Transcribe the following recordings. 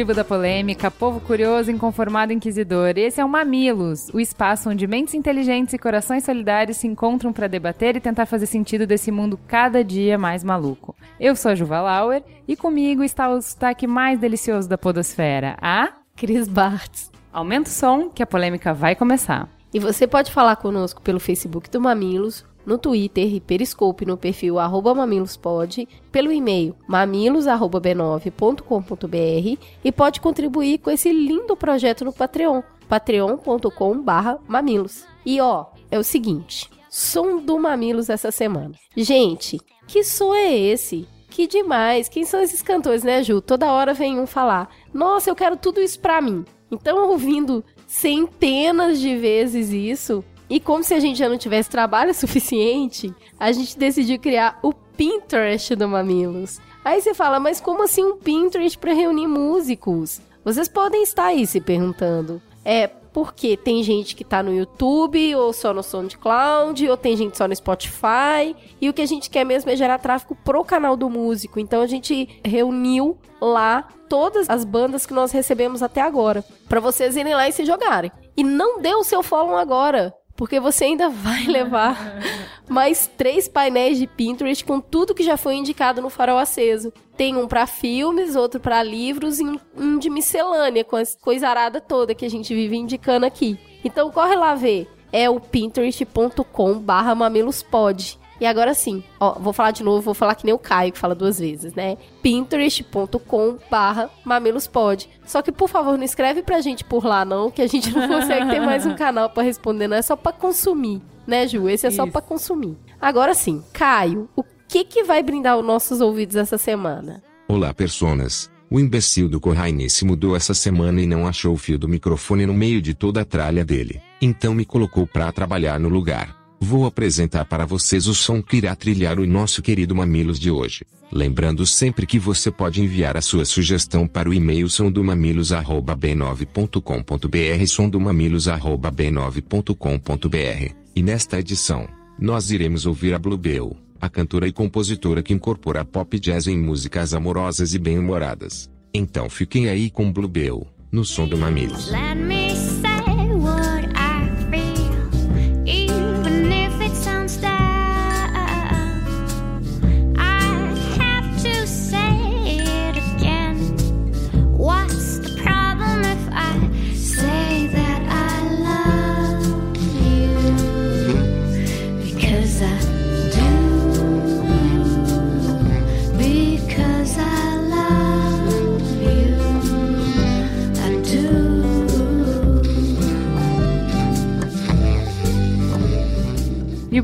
tribo da polêmica, povo curioso, inconformado, inquisidor. Esse é o Mamilos, o espaço onde mentes inteligentes e corações solidários se encontram para debater e tentar fazer sentido desse mundo cada dia mais maluco. Eu sou a Juva Lauer e comigo está o sotaque mais delicioso da podosfera, a Cris Bartz. Aumenta o som que a polêmica vai começar. E você pode falar conosco pelo Facebook do Mamilos no Twitter e Periscope no perfil arroba mamilospod, pelo e-mail mamilos.b9.com.br e pode contribuir com esse lindo projeto no Patreon, patreon.com mamilos. E ó, é o seguinte, som do Mamilos essa semana. Gente, que som é esse? Que demais! Quem são esses cantores, né, Ju? Toda hora vem um falar: Nossa, eu quero tudo isso pra mim. Então, ouvindo centenas de vezes isso, e como se a gente já não tivesse trabalho suficiente, a gente decidiu criar o Pinterest do Mamilos. Aí você fala, mas como assim um Pinterest para reunir músicos? Vocês podem estar aí se perguntando. É porque tem gente que tá no YouTube, ou só no SoundCloud, ou tem gente só no Spotify. E o que a gente quer mesmo é gerar tráfego pro canal do músico. Então a gente reuniu lá todas as bandas que nós recebemos até agora, para vocês irem lá e se jogarem. E não dê o seu follow agora porque você ainda vai levar mais três painéis de Pinterest com tudo que já foi indicado no Farol Aceso. Tem um para filmes, outro para livros e um de miscelânea, com a coisarada toda que a gente vive indicando aqui. Então corre lá ver. É o pinterest.com barra mamilospod. E agora sim, ó, vou falar de novo, vou falar que nem o Caio, que fala duas vezes, né? pinterest.com barra mamilospod. Só que, por favor, não escreve pra gente por lá, não, que a gente não consegue ter mais um canal para responder, não é só para consumir, né, Ju? Esse é Isso. só para consumir. Agora sim, Caio, o que que vai brindar os nossos ouvidos essa semana? Olá, personas. O imbecil do Corraine se mudou essa semana e não achou o fio do microfone no meio de toda a tralha dele. Então me colocou pra trabalhar no lugar. Vou apresentar para vocês o som que irá trilhar o nosso querido Mamilos de hoje. Lembrando sempre que você pode enviar a sua sugestão para o e-mail somdomamilos@b9.com.br somdomamilos@b9.com.br. E nesta edição, nós iremos ouvir a Bluebell, a cantora e compositora que incorpora pop jazz em músicas amorosas e bem-humoradas. Então fiquem aí com Bluebell, no som do Mamilos.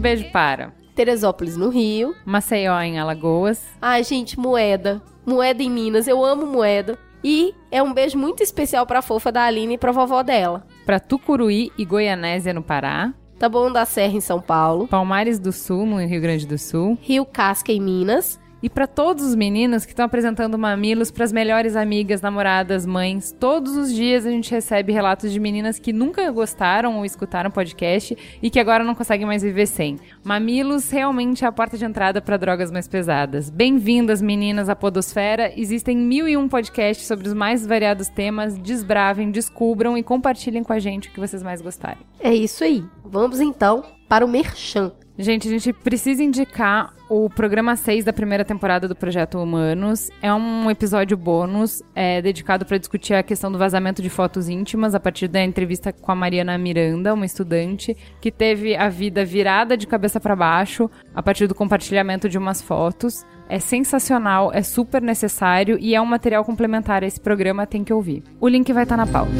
Beijo para? Teresópolis, no Rio. Maceió, em Alagoas. Ai, gente, moeda. Moeda em Minas. Eu amo moeda. E é um beijo muito especial pra fofa da Aline e pra vovó dela. Pra Tucuruí e Goianésia, no Pará. Taboão da Serra, em São Paulo. Palmares do Sul, no Rio Grande do Sul. Rio Casca, em Minas e para todos os meninos que estão apresentando mamilos para as melhores amigas, namoradas, mães. Todos os dias a gente recebe relatos de meninas que nunca gostaram ou escutaram podcast e que agora não conseguem mais viver sem. Mamilos realmente é a porta de entrada para drogas mais pesadas. Bem-vindas, meninas, à Podosfera. Existem mil e um podcasts sobre os mais variados temas. Desbravem, descubram e compartilhem com a gente o que vocês mais gostarem. É isso aí. Vamos então para o Merchan. Gente, a gente precisa indicar o programa 6 da primeira temporada do Projeto Humanos. É um episódio bônus é, dedicado para discutir a questão do vazamento de fotos íntimas a partir da entrevista com a Mariana Miranda, uma estudante que teve a vida virada de cabeça para baixo a partir do compartilhamento de umas fotos. É sensacional, é super necessário e é um material complementar a esse programa, tem que ouvir. O link vai estar tá na pauta.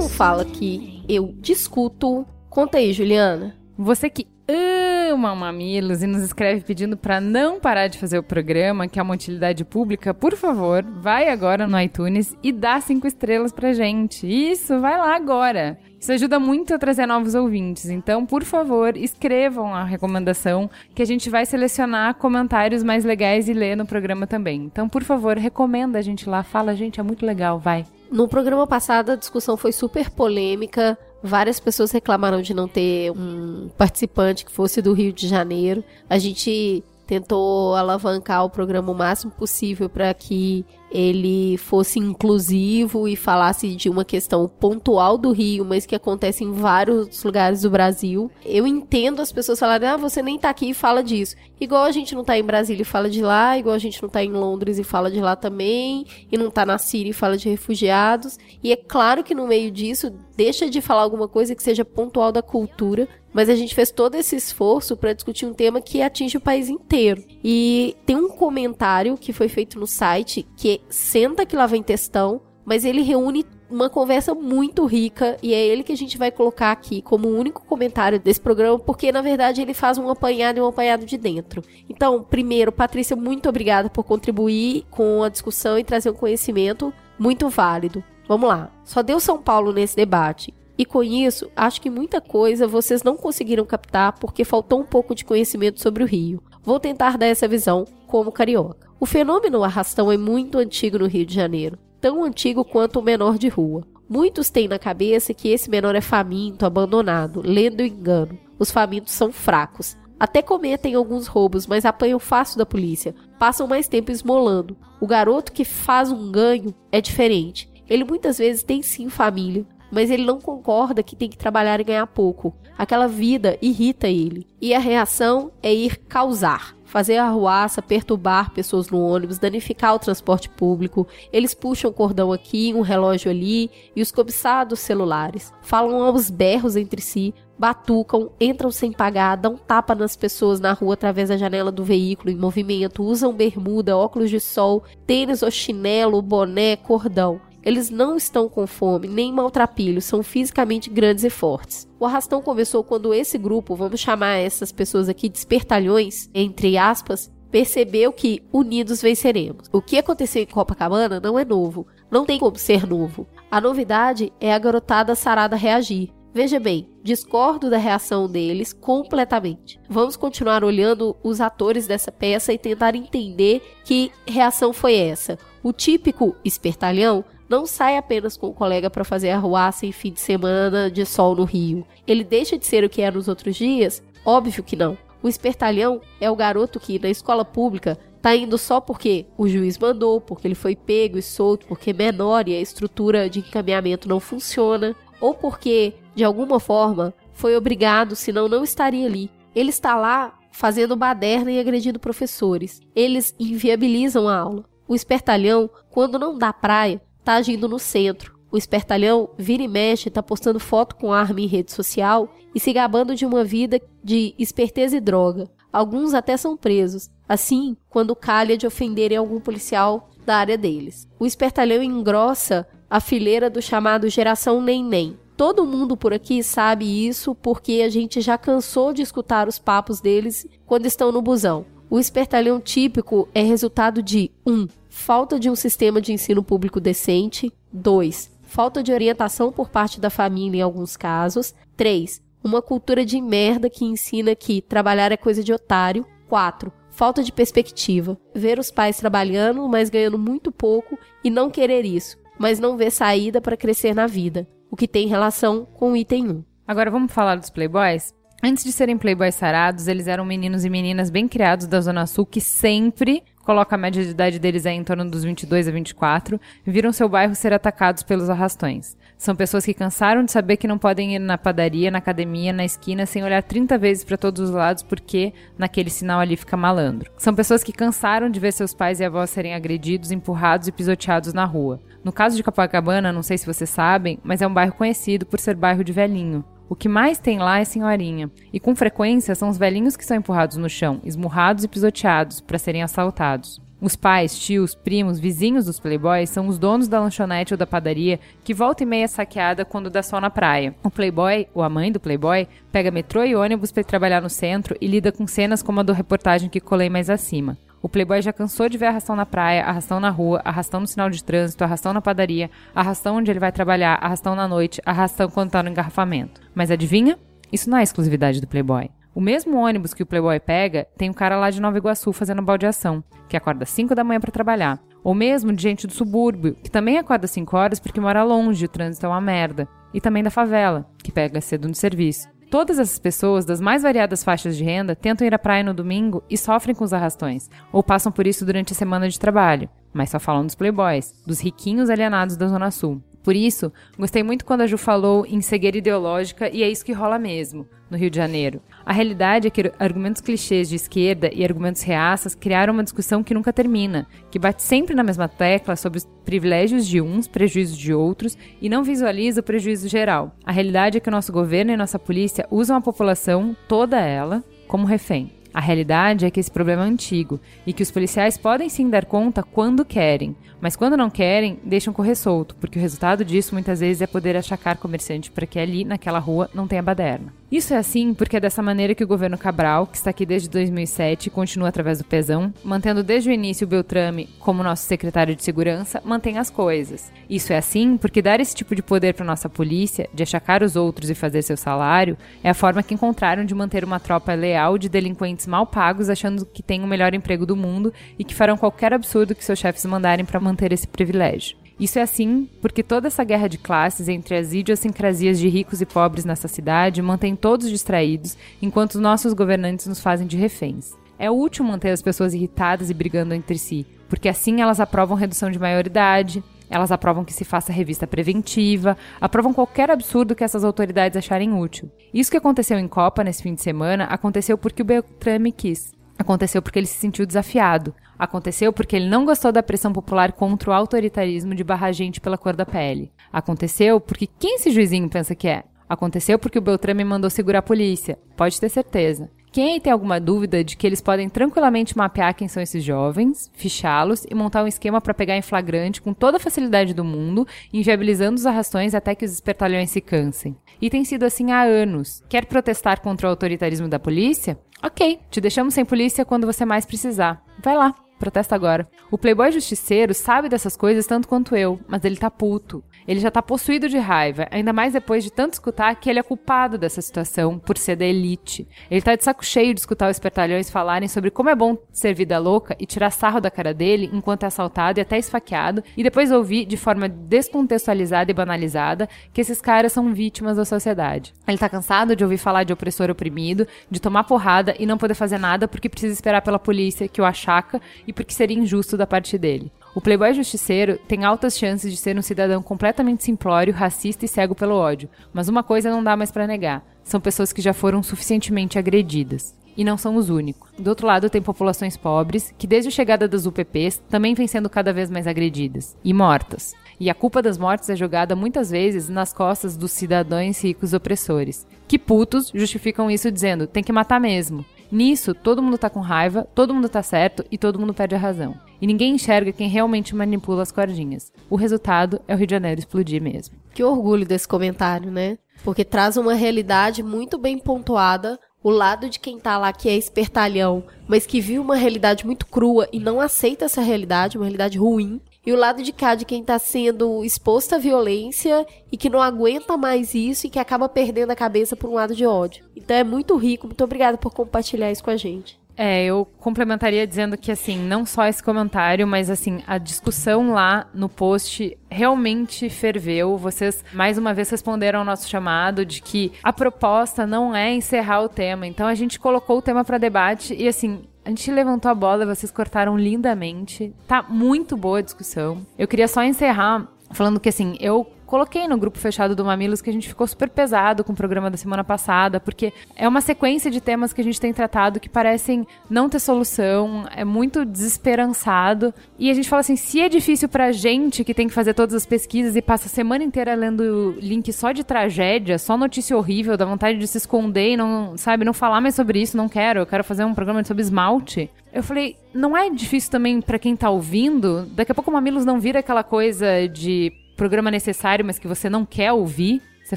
Não fala que eu discuto. Conta aí, Juliana. Você que ama Mamilos e nos escreve pedindo para não parar de fazer o programa, que é uma utilidade pública, por favor, vai agora no iTunes e dá cinco estrelas pra gente. Isso, vai lá agora. Isso ajuda muito a trazer novos ouvintes. Então, por favor, escrevam a recomendação que a gente vai selecionar comentários mais legais e ler no programa também. Então, por favor, recomenda a gente lá. Fala, gente, é muito legal, vai. No programa passado, a discussão foi super polêmica. Várias pessoas reclamaram de não ter um participante que fosse do Rio de Janeiro. A gente tentou alavancar o programa o máximo possível para que ele fosse inclusivo e falasse de uma questão pontual do Rio, mas que acontece em vários lugares do Brasil. Eu entendo as pessoas falarem, ah, você nem tá aqui e fala disso. Igual a gente não tá em Brasília e fala de lá, igual a gente não tá em Londres e fala de lá também, e não tá na Síria e fala de refugiados. E é claro que no meio disso, deixa de falar alguma coisa que seja pontual da cultura, mas a gente fez todo esse esforço para discutir um tema que atinge o país inteiro. E tem um comentário que foi feito no site que senta que lá vem textão, mas ele reúne uma conversa muito rica e é ele que a gente vai colocar aqui como o único comentário desse programa, porque na verdade ele faz um apanhado e um apanhado de dentro. Então, primeiro, Patrícia, muito obrigada por contribuir com a discussão e trazer um conhecimento muito válido. Vamos lá. Só deu São Paulo nesse debate. E com isso, acho que muita coisa vocês não conseguiram captar porque faltou um pouco de conhecimento sobre o Rio. Vou tentar dar essa visão como carioca. O fenômeno arrastão é muito antigo no Rio de Janeiro, tão antigo quanto o menor de rua. Muitos têm na cabeça que esse menor é faminto, abandonado, lendo engano. Os famintos são fracos. Até cometem alguns roubos, mas apanham fácil da polícia. Passam mais tempo esmolando. O garoto que faz um ganho é diferente. Ele muitas vezes tem sim família, mas ele não concorda que tem que trabalhar e ganhar pouco. Aquela vida irrita ele. E a reação é ir causar fazer arruaça, perturbar pessoas no ônibus, danificar o transporte público. Eles puxam cordão aqui, um relógio ali e os cobiçados celulares. Falam aos berros entre si, batucam, entram sem pagar, dão tapa nas pessoas na rua através da janela do veículo em movimento, usam bermuda, óculos de sol, tênis ou chinelo, boné, cordão. Eles não estão com fome nem maltrapilhos, são fisicamente grandes e fortes. O arrastão começou quando esse grupo, vamos chamar essas pessoas aqui de espertalhões, entre aspas, percebeu que unidos venceremos. O que aconteceu em Copacabana não é novo, não tem como ser novo. A novidade é a garotada sarada reagir. Veja bem, discordo da reação deles completamente. Vamos continuar olhando os atores dessa peça e tentar entender que reação foi essa. O típico espertalhão não sai apenas com o colega para fazer arruaça em fim de semana de sol no Rio. Ele deixa de ser o que era nos outros dias? Óbvio que não. O espertalhão é o garoto que, na escola pública, tá indo só porque o juiz mandou, porque ele foi pego e solto, porque é menor e a estrutura de encaminhamento não funciona, ou porque, de alguma forma, foi obrigado, senão não estaria ali. Ele está lá fazendo baderna e agredindo professores. Eles inviabilizam a aula. O espertalhão, quando não dá praia, tá agindo no centro. O espertalhão vira e mexe, tá postando foto com arma em rede social e se gabando de uma vida de esperteza e droga. Alguns até são presos. Assim, quando calha de ofenderem algum policial da área deles. O espertalhão engrossa a fileira do chamado Geração Nem Nem. Todo mundo por aqui sabe isso porque a gente já cansou de escutar os papos deles quando estão no busão. O espertalhão típico é resultado de 1. Um, falta de um sistema de ensino público decente. 2. Falta de orientação por parte da família em alguns casos. 3. Uma cultura de merda que ensina que trabalhar é coisa de otário. 4. Falta de perspectiva. Ver os pais trabalhando, mas ganhando muito pouco e não querer isso, mas não ver saída para crescer na vida, o que tem relação com o item 1. Agora vamos falar dos playboys? Antes de serem playboys sarados, eles eram meninos e meninas bem criados da Zona Sul que sempre coloca a média de idade deles aí em torno dos 22 a 24, viram seu bairro ser atacados pelos arrastões. São pessoas que cansaram de saber que não podem ir na padaria, na academia, na esquina sem olhar 30 vezes para todos os lados porque naquele sinal ali fica malandro. São pessoas que cansaram de ver seus pais e avós serem agredidos, empurrados e pisoteados na rua. No caso de Copacabana, não sei se vocês sabem, mas é um bairro conhecido por ser bairro de velhinho. O que mais tem lá é senhorinha. E com frequência são os velhinhos que são empurrados no chão, esmurrados e pisoteados para serem assaltados. Os pais, tios, primos, vizinhos dos playboys são os donos da lanchonete ou da padaria que volta e meia é saqueada quando dá sol na praia. O playboy, ou a mãe do playboy, pega metrô e ônibus para trabalhar no centro e lida com cenas como a do reportagem que colei mais acima. O playboy já cansou de ver arrastão na praia, arrastão na rua, arrastão no sinal de trânsito, arrastão na padaria, arrastão onde ele vai trabalhar, arrastão na noite, arrastão quando tá no engarrafamento. Mas adivinha? Isso não é exclusividade do playboy. O mesmo ônibus que o Playboy pega tem um cara lá de Nova Iguaçu fazendo baldeação, que acorda às 5 da manhã para trabalhar. Ou mesmo de gente do subúrbio, que também acorda às 5 horas porque mora longe o trânsito é uma merda. E também da favela, que pega cedo no serviço. Todas essas pessoas, das mais variadas faixas de renda, tentam ir à praia no domingo e sofrem com os arrastões, ou passam por isso durante a semana de trabalho. Mas só falam dos playboys, dos riquinhos alienados da Zona Sul. Por isso, gostei muito quando a Ju falou em cegueira ideológica e é isso que rola mesmo, no Rio de Janeiro. A realidade é que argumentos clichês de esquerda e argumentos reaças criaram uma discussão que nunca termina, que bate sempre na mesma tecla sobre os privilégios de uns, prejuízos de outros e não visualiza o prejuízo geral. A realidade é que o nosso governo e nossa polícia usam a população, toda ela, como refém. A realidade é que esse problema é antigo e que os policiais podem sim dar conta quando querem, mas quando não querem, deixam correr solto, porque o resultado disso muitas vezes é poder achacar comerciante para que ali, naquela rua, não tenha baderna. Isso é assim porque é dessa maneira que o governo Cabral, que está aqui desde 2007 continua através do Pesão, mantendo desde o início o Beltrame como nosso secretário de segurança, mantém as coisas. Isso é assim porque dar esse tipo de poder para nossa polícia, de achacar os outros e fazer seu salário, é a forma que encontraram de manter uma tropa leal de delinquentes mal pagos achando que tem o melhor emprego do mundo e que farão qualquer absurdo que seus chefes mandarem para manter esse privilégio. Isso é assim porque toda essa guerra de classes entre as idiosincrasias de ricos e pobres nessa cidade mantém todos distraídos, enquanto os nossos governantes nos fazem de reféns. É útil manter as pessoas irritadas e brigando entre si, porque assim elas aprovam redução de maioridade, elas aprovam que se faça revista preventiva, aprovam qualquer absurdo que essas autoridades acharem útil. Isso que aconteceu em Copa nesse fim de semana aconteceu porque o Beltrame quis. Aconteceu porque ele se sentiu desafiado. Aconteceu porque ele não gostou da pressão popular contra o autoritarismo de barrar gente pela cor da pele. Aconteceu porque quem esse juizinho pensa que é? Aconteceu porque o Beltrame mandou segurar a polícia. Pode ter certeza. Quem tem alguma dúvida de que eles podem tranquilamente mapear quem são esses jovens, fichá-los e montar um esquema para pegar em flagrante com toda a facilidade do mundo, inviabilizando os arrastões até que os espertalhões se cansem. E tem sido assim há anos. Quer protestar contra o autoritarismo da polícia? Ok, te deixamos sem polícia quando você mais precisar. Vai lá, protesta agora. O playboy justiceiro sabe dessas coisas tanto quanto eu, mas ele tá puto. Ele já tá possuído de raiva, ainda mais depois de tanto escutar que ele é culpado dessa situação por ser da elite. Ele tá de saco cheio de escutar os espertalhões falarem sobre como é bom ser vida louca e tirar sarro da cara dele enquanto é assaltado e até esfaqueado, e depois ouvir de forma descontextualizada e banalizada que esses caras são vítimas da sociedade. Ele tá cansado de ouvir falar de opressor oprimido, de tomar porrada e não poder fazer nada porque precisa esperar pela polícia que o achaca e porque seria injusto da parte dele. O playboy justiceiro tem altas chances de ser um cidadão completamente simplório, racista e cego pelo ódio, mas uma coisa não dá mais para negar: são pessoas que já foram suficientemente agredidas. E não são os únicos. Do outro lado, tem populações pobres, que desde a chegada das UPPs também vêm sendo cada vez mais agredidas e mortas. E a culpa das mortes é jogada muitas vezes nas costas dos cidadãos ricos opressores, que putos justificam isso dizendo tem que matar mesmo. Nisso, todo mundo tá com raiva, todo mundo tá certo e todo mundo perde a razão. E ninguém enxerga quem realmente manipula as cordinhas. O resultado é o Rio de Janeiro explodir mesmo. Que orgulho desse comentário, né? Porque traz uma realidade muito bem pontuada. O lado de quem tá lá que é espertalhão, mas que viu uma realidade muito crua e não aceita essa realidade, uma realidade ruim, e o lado de cá de quem está sendo exposto à violência e que não aguenta mais isso e que acaba perdendo a cabeça por um lado de ódio. Então é muito rico. Muito obrigada por compartilhar isso com a gente. É, eu complementaria dizendo que, assim, não só esse comentário, mas, assim, a discussão lá no post realmente ferveu. Vocês, mais uma vez, responderam ao nosso chamado de que a proposta não é encerrar o tema. Então, a gente colocou o tema para debate e, assim, a gente levantou a bola, vocês cortaram lindamente. Tá muito boa a discussão. Eu queria só encerrar falando que assim, eu coloquei no grupo fechado do Mamilos que a gente ficou super pesado com o programa da semana passada, porque é uma sequência de temas que a gente tem tratado que parecem não ter solução, é muito desesperançado. E a gente fala assim: se é difícil pra gente que tem que fazer todas as pesquisas e passa a semana inteira lendo link só de tragédia, só notícia horrível, dá vontade de se esconder e não, sabe, não falar mais sobre isso, não quero, eu quero fazer um programa sobre esmalte. Eu falei, não é difícil também para quem tá ouvindo? Daqui a pouco o Mamilos não vira aquela coisa de programa necessário, mas que você não quer ouvir. Você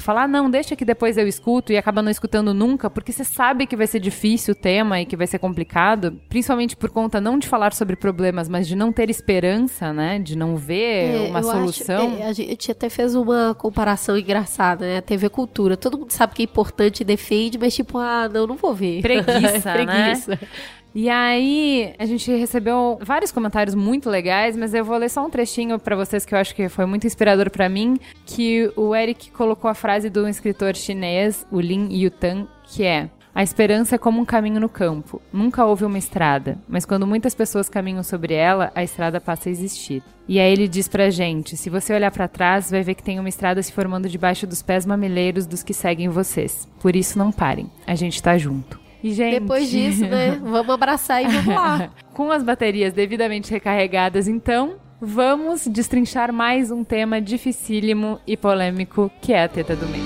fala, ah, não, deixa que depois eu escuto e acaba não escutando nunca, porque você sabe que vai ser difícil o tema e que vai ser complicado, principalmente por conta não de falar sobre problemas, mas de não ter esperança, né? De não ver é, uma solução. Acho, é, a gente até fez uma comparação engraçada, né? A TV Cultura. Todo mundo sabe que é importante e defende, mas tipo, ah, não, não vou ver. Preguiça, Preguiça. né? E aí, a gente recebeu vários comentários muito legais, mas eu vou ler só um trechinho para vocês que eu acho que foi muito inspirador para mim, que o Eric colocou a frase do escritor chinês, o Lin Yutan, que é: a esperança é como um caminho no campo. Nunca houve uma estrada, mas quando muitas pessoas caminham sobre ela, a estrada passa a existir. E aí ele diz pra gente: se você olhar para trás, vai ver que tem uma estrada se formando debaixo dos pés mamileiros dos que seguem vocês. Por isso não parem. A gente tá junto. E, gente... Depois disso, né? Vamos abraçar e vamos lá. Com as baterias devidamente recarregadas, então, vamos destrinchar mais um tema dificílimo e polêmico que é a teta do mês.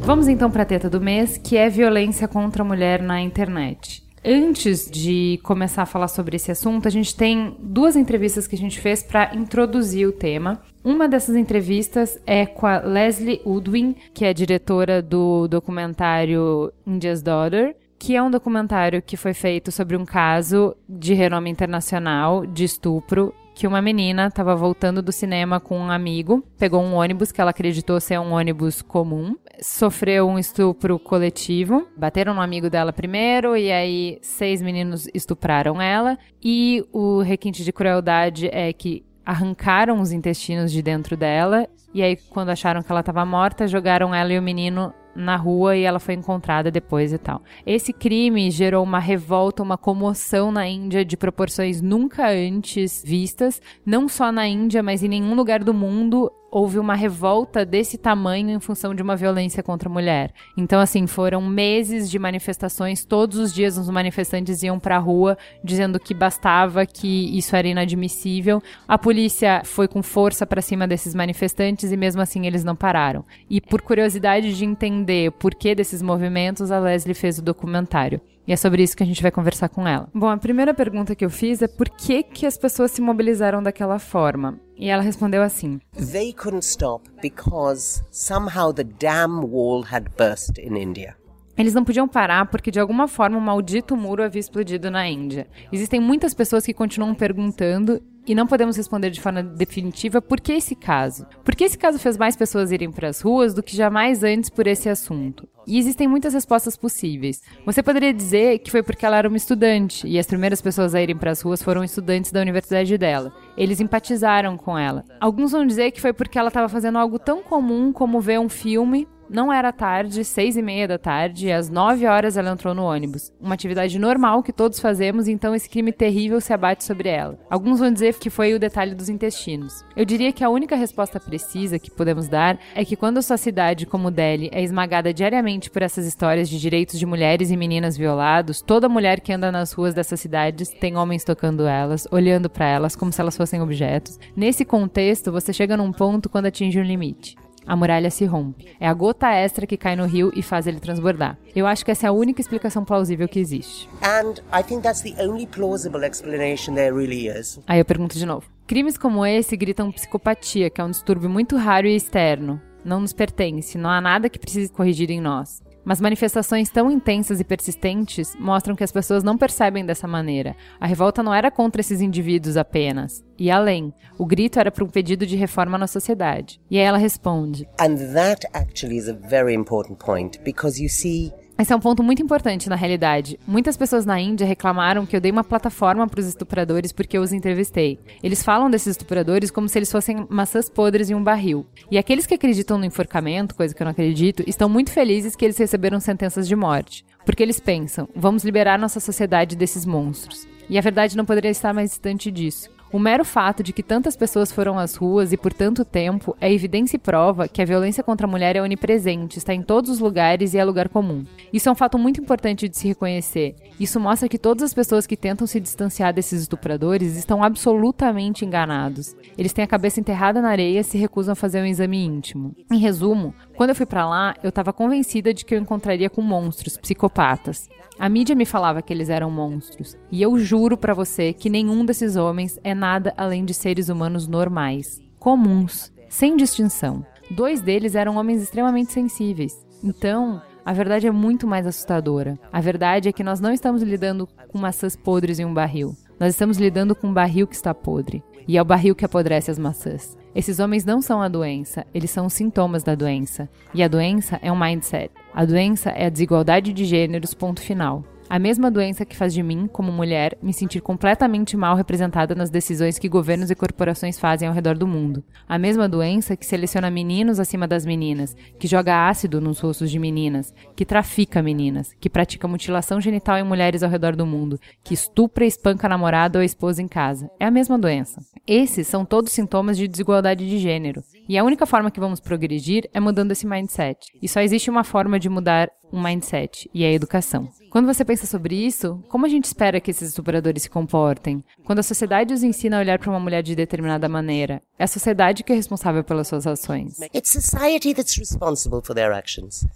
Vamos então para a teta do mês, que é violência contra a mulher na internet. Antes de começar a falar sobre esse assunto, a gente tem duas entrevistas que a gente fez para introduzir o tema. Uma dessas entrevistas é com a Leslie Udwin, que é diretora do documentário India's Daughter, que é um documentário que foi feito sobre um caso de renome internacional de estupro que uma menina estava voltando do cinema com um amigo, pegou um ônibus que ela acreditou ser um ônibus comum, sofreu um estupro coletivo, bateram no amigo dela primeiro e aí seis meninos estupraram ela e o requinte de crueldade é que arrancaram os intestinos de dentro dela e aí quando acharam que ela estava morta, jogaram ela e o menino na rua e ela foi encontrada depois e tal. Esse crime gerou uma revolta, uma comoção na Índia de proporções nunca antes vistas, não só na Índia, mas em nenhum lugar do mundo houve uma revolta desse tamanho em função de uma violência contra a mulher. Então, assim, foram meses de manifestações, todos os dias os manifestantes iam pra rua dizendo que bastava, que isso era inadmissível. A polícia foi com força para cima desses manifestantes e mesmo assim eles não pararam. E por curiosidade de entender o porquê desses movimentos, a Leslie fez o documentário. E é sobre isso que a gente vai conversar com ela. Bom, a primeira pergunta que eu fiz é por que, que as pessoas se mobilizaram daquela forma? E ela respondeu assim: They couldn't stop because somehow the dam wall had burst in India. Eles não podiam parar porque de alguma forma o maldito muro havia explodido na Índia. Existem muitas pessoas que continuam perguntando e não podemos responder de forma definitiva por que esse caso. Por que esse caso fez mais pessoas irem para as ruas do que jamais antes por esse assunto? E existem muitas respostas possíveis. Você poderia dizer que foi porque ela era uma estudante e as primeiras pessoas a irem para as ruas foram estudantes da universidade dela. Eles empatizaram com ela. Alguns vão dizer que foi porque ela estava fazendo algo tão comum como ver um filme não era tarde, seis e meia da tarde, e às nove horas ela entrou no ônibus. Uma atividade normal que todos fazemos, então esse crime terrível se abate sobre ela. Alguns vão dizer que foi o detalhe dos intestinos. Eu diria que a única resposta precisa que podemos dar é que quando a sua cidade, como Delhi, é esmagada diariamente por essas histórias de direitos de mulheres e meninas violados, toda mulher que anda nas ruas dessas cidades tem homens tocando elas, olhando para elas como se elas fossem objetos. Nesse contexto, você chega num ponto quando atinge um limite a muralha se rompe. É a gota extra que cai no rio e faz ele transbordar. Eu acho que essa é a única explicação plausível que existe. Really. Aí eu pergunto de novo. Crimes como esse gritam psicopatia, que é um distúrbio muito raro e externo. Não nos pertence, não há nada que precise corrigir em nós. Mas manifestações tão intensas e persistentes mostram que as pessoas não percebem dessa maneira. A revolta não era contra esses indivíduos apenas. E além, o grito era para um pedido de reforma na sociedade. E aí ela responde: And that actually is a very important point because you see Esse é um ponto muito importante na realidade. Muitas pessoas na Índia reclamaram que eu dei uma plataforma para os estupradores porque eu os entrevistei. Eles falam desses estupradores como se eles fossem maçãs podres em um barril. E aqueles que acreditam no enforcamento, coisa que eu não acredito, estão muito felizes que eles receberam sentenças de morte. Porque eles pensam, vamos liberar nossa sociedade desses monstros. E a verdade não poderia estar mais distante disso. O mero fato de que tantas pessoas foram às ruas e por tanto tempo é evidência e prova que a violência contra a mulher é onipresente, está em todos os lugares e é lugar comum. Isso é um fato muito importante de se reconhecer. Isso mostra que todas as pessoas que tentam se distanciar desses estupradores estão absolutamente enganados. Eles têm a cabeça enterrada na areia e se recusam a fazer um exame íntimo. Em resumo, quando eu fui para lá, eu estava convencida de que eu encontraria com monstros, psicopatas. A mídia me falava que eles eram monstros, e eu juro para você que nenhum desses homens é nada além de seres humanos normais, comuns, sem distinção. Dois deles eram homens extremamente sensíveis. Então, a verdade é muito mais assustadora. A verdade é que nós não estamos lidando com maçãs podres em um barril. Nós estamos lidando com um barril que está podre. E é o barril que apodrece as maçãs. Esses homens não são a doença, eles são os sintomas da doença. E a doença é um mindset. A doença é a desigualdade de gêneros, ponto final. A mesma doença que faz de mim, como mulher, me sentir completamente mal representada nas decisões que governos e corporações fazem ao redor do mundo. A mesma doença que seleciona meninos acima das meninas, que joga ácido nos rostos de meninas, que trafica meninas, que pratica mutilação genital em mulheres ao redor do mundo, que estupra e espanca a namorada ou a esposa em casa. É a mesma doença. Esses são todos sintomas de desigualdade de gênero. E a única forma que vamos progredir é mudando esse mindset. E só existe uma forma de mudar um mindset, e é a educação. Quando você pensa sobre isso, como a gente espera que esses estupradores se comportem? Quando a sociedade os ensina a olhar para uma mulher de determinada maneira, é a sociedade que é responsável pelas suas ações.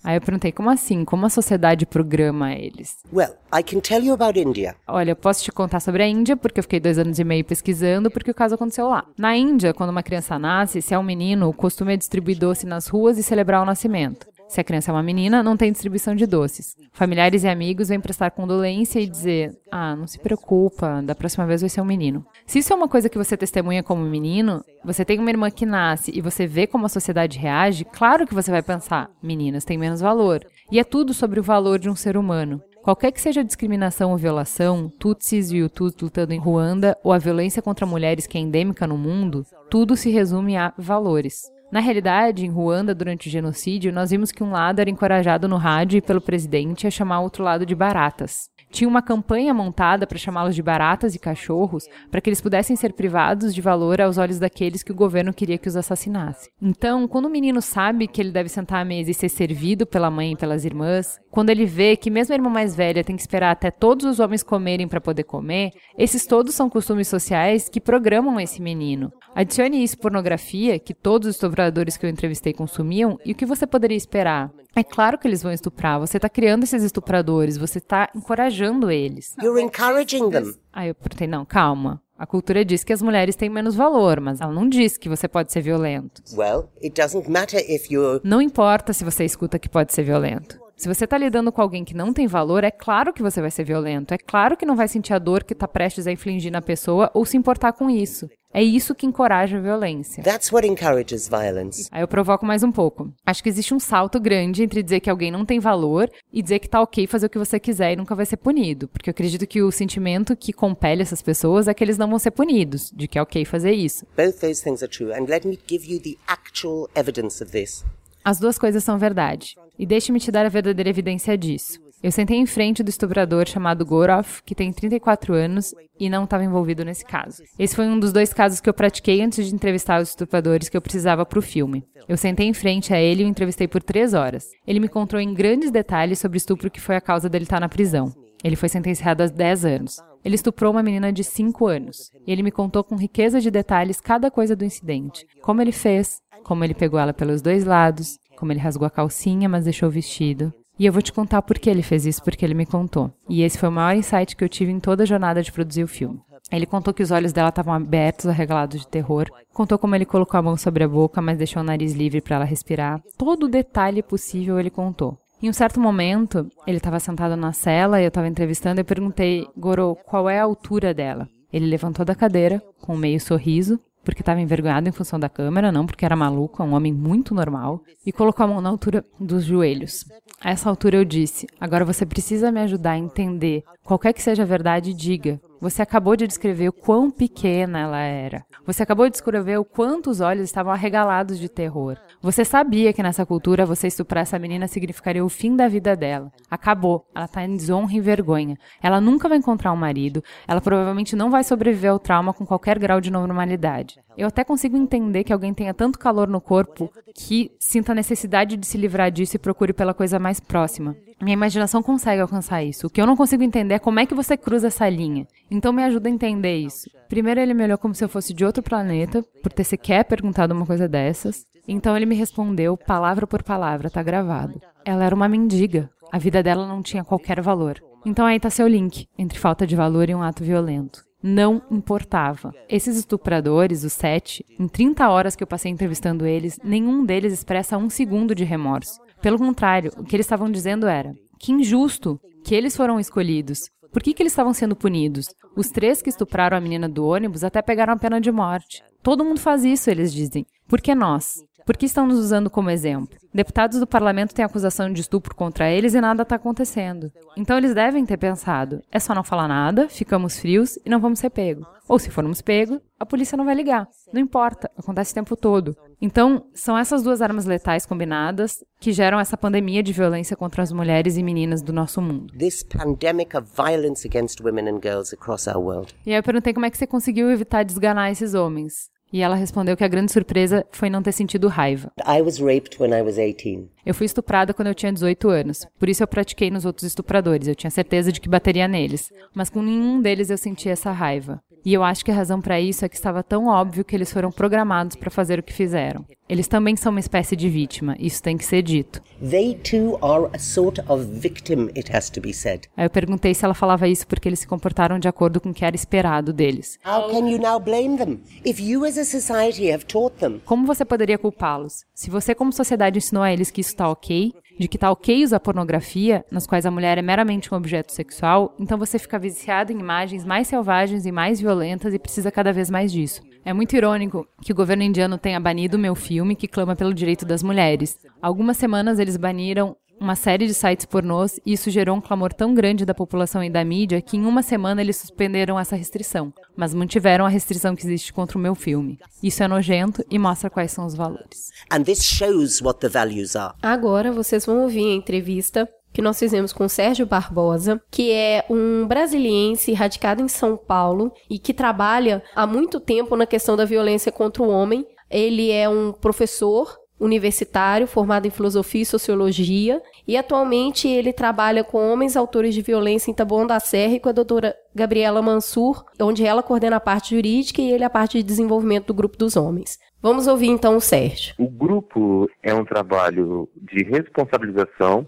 Aí eu perguntei, como assim? Como a sociedade programa eles? Well, I can tell you about India. Olha, eu posso te contar sobre a Índia, porque eu fiquei dois anos e meio pesquisando, porque o caso aconteceu lá. Na Índia, quando uma criança nasce, se é um menino, o costume é distribuir doce nas ruas e celebrar o nascimento. Se a criança é uma menina, não tem distribuição de doces. Familiares e amigos vêm prestar condolência e dizer: Ah, não se preocupa, da próxima vez vai ser um menino. Se isso é uma coisa que você testemunha como menino, você tem uma irmã que nasce e você vê como a sociedade reage, claro que você vai pensar: meninas têm menos valor. E é tudo sobre o valor de um ser humano. Qualquer que seja a discriminação ou violação, Tutsis e Hutus lutando em Ruanda ou a violência contra mulheres que é endêmica no mundo, tudo se resume a valores. Na realidade, em Ruanda, durante o genocídio, nós vimos que um lado era encorajado no rádio e pelo presidente a chamar o outro lado de baratas. Tinha uma campanha montada para chamá-los de baratas e cachorros, para que eles pudessem ser privados de valor aos olhos daqueles que o governo queria que os assassinasse. Então, quando o menino sabe que ele deve sentar à mesa e ser servido pela mãe e pelas irmãs, quando ele vê que mesmo a irmã mais velha tem que esperar até todos os homens comerem para poder comer, esses todos são costumes sociais que programam esse menino. Adicione isso pornografia, que todos os estupradores que eu entrevistei consumiam, e o que você poderia esperar? É claro que eles vão estuprar. Você está criando esses estupradores, você está encorajando eles. You're encouraging them. Aí eu perguntei, não, calma. A cultura diz que as mulheres têm menos valor, mas ela não diz que você pode ser violento. Well, it doesn't matter if you're. Não importa se você escuta que pode ser violento. Se você está lidando com alguém que não tem valor, é claro que você vai ser violento. É claro que não vai sentir a dor que está prestes a infligir na pessoa ou se importar com isso. É isso que encoraja a violência. That's what encourages violence. Aí eu provoco mais um pouco. Acho que existe um salto grande entre dizer que alguém não tem valor e dizer que tá ok fazer o que você quiser e nunca vai ser punido. Porque eu acredito que o sentimento que compele essas pessoas é que eles não vão ser punidos, de que é ok fazer isso. Both those things are true. And let me give you the actual evidence of this. As duas coisas são verdade. E deixe-me te dar a verdadeira evidência disso. Eu sentei em frente do estuprador chamado Gorov, que tem 34 anos e não estava envolvido nesse caso. Esse foi um dos dois casos que eu pratiquei antes de entrevistar os estupradores que eu precisava para o filme. Eu sentei em frente a ele e o entrevistei por três horas. Ele me contou em grandes detalhes sobre o estupro que foi a causa dele estar na prisão. Ele foi sentenciado a 10 anos. Ele estuprou uma menina de 5 anos. E ele me contou com riqueza de detalhes cada coisa do incidente. Como ele fez, como ele pegou ela pelos dois lados, como ele rasgou a calcinha, mas deixou o vestido. E eu vou te contar por que ele fez isso, porque ele me contou. E esse foi o maior insight que eu tive em toda a jornada de produzir o filme. Ele contou que os olhos dela estavam abertos, arregalados de terror. Contou como ele colocou a mão sobre a boca, mas deixou o nariz livre para ela respirar. Todo o detalhe possível ele contou. Em um certo momento, ele estava sentado na cela e eu estava entrevistando e perguntei, Goro, qual é a altura dela? Ele levantou da cadeira, com um meio sorriso, porque estava envergonhado em função da câmera, não porque era maluco, é um homem muito normal, e colocou a mão na altura dos joelhos. A essa altura eu disse: agora você precisa me ajudar a entender. Qualquer que seja a verdade, diga. Você acabou de descrever o quão pequena ela era. Você acabou de descrever o quanto os olhos estavam arregalados de terror. Você sabia que nessa cultura você estuprar essa menina significaria o fim da vida dela. Acabou. Ela está em desonra e vergonha. Ela nunca vai encontrar um marido. Ela provavelmente não vai sobreviver ao trauma com qualquer grau de normalidade. Eu até consigo entender que alguém tenha tanto calor no corpo que sinta a necessidade de se livrar disso e procure pela coisa mais próxima. Minha imaginação consegue alcançar isso. O que eu não consigo entender é como é que você cruza essa linha. Então me ajuda a entender isso. Primeiro ele me olhou como se eu fosse de outro planeta, por ter sequer perguntado uma coisa dessas. Então ele me respondeu, palavra por palavra, tá gravado. Ela era uma mendiga. A vida dela não tinha qualquer valor. Então aí tá seu link entre falta de valor e um ato violento. Não importava. Esses estupradores, os sete, em 30 horas que eu passei entrevistando eles, nenhum deles expressa um segundo de remorso. Pelo contrário, o que eles estavam dizendo era: que injusto que eles foram escolhidos. Por que, que eles estavam sendo punidos? Os três que estupraram a menina do ônibus até pegaram a pena de morte. Todo mundo faz isso, eles dizem. Por que nós? Por que estão nos usando como exemplo? Deputados do parlamento têm acusação de estupro contra eles e nada está acontecendo. Então eles devem ter pensado: é só não falar nada, ficamos frios e não vamos ser pegos. Ou se formos pegos, a polícia não vai ligar. Não importa, acontece o tempo todo. Então, são essas duas armas letais combinadas que geram essa pandemia de violência contra as mulheres e meninas do nosso mundo. This pandemic of violence against women and girls across our world. E aí eu perguntei como é que você conseguiu evitar desganar esses homens. E ela respondeu que a grande surpresa foi não ter sentido raiva. I was raped when I was 18. Eu fui estuprada quando eu tinha 18 anos. Por isso eu pratiquei nos outros estupradores. Eu tinha certeza de que bateria neles. Mas com nenhum deles eu senti essa raiva. E eu acho que a razão para isso é que estava tão óbvio que eles foram programados para fazer o que fizeram. Eles também são uma espécie de vítima, isso tem que ser dito. They too are a sort of victim, it has to be said. Aí eu perguntei se ela falava isso porque eles se comportaram de acordo com o que era esperado deles. How can you now blame them? If you as a society have taught them Como você poderia culpá-los? Se você, como sociedade, ensinou a eles que isso está ok, de que tá ok usar pornografia, nas quais a mulher é meramente um objeto sexual, então você fica viciado em imagens mais selvagens e mais violentas e precisa cada vez mais disso. É muito irônico que o governo indiano tenha banido o meu filme que clama pelo direito das mulheres. Algumas semanas eles baniram uma série de sites pornôs e isso gerou um clamor tão grande da população e da mídia que em uma semana eles suspenderam essa restrição, mas mantiveram a restrição que existe contra o meu filme. Isso é nojento e mostra quais são os valores. and this shows what the values are. Agora vocês vão ouvir a entrevista que nós fizemos com o Sérgio Barbosa, que é um brasiliense radicado em São Paulo e que trabalha há muito tempo na questão da violência contra o homem. Ele é um professor universitário formado em filosofia e sociologia e atualmente ele trabalha com homens autores de violência em Taboão da Serra e com a doutora Gabriela Mansur, onde ela coordena a parte jurídica e ele a parte de desenvolvimento do grupo dos homens. Vamos ouvir então o Sérgio. O grupo é um trabalho de responsabilização,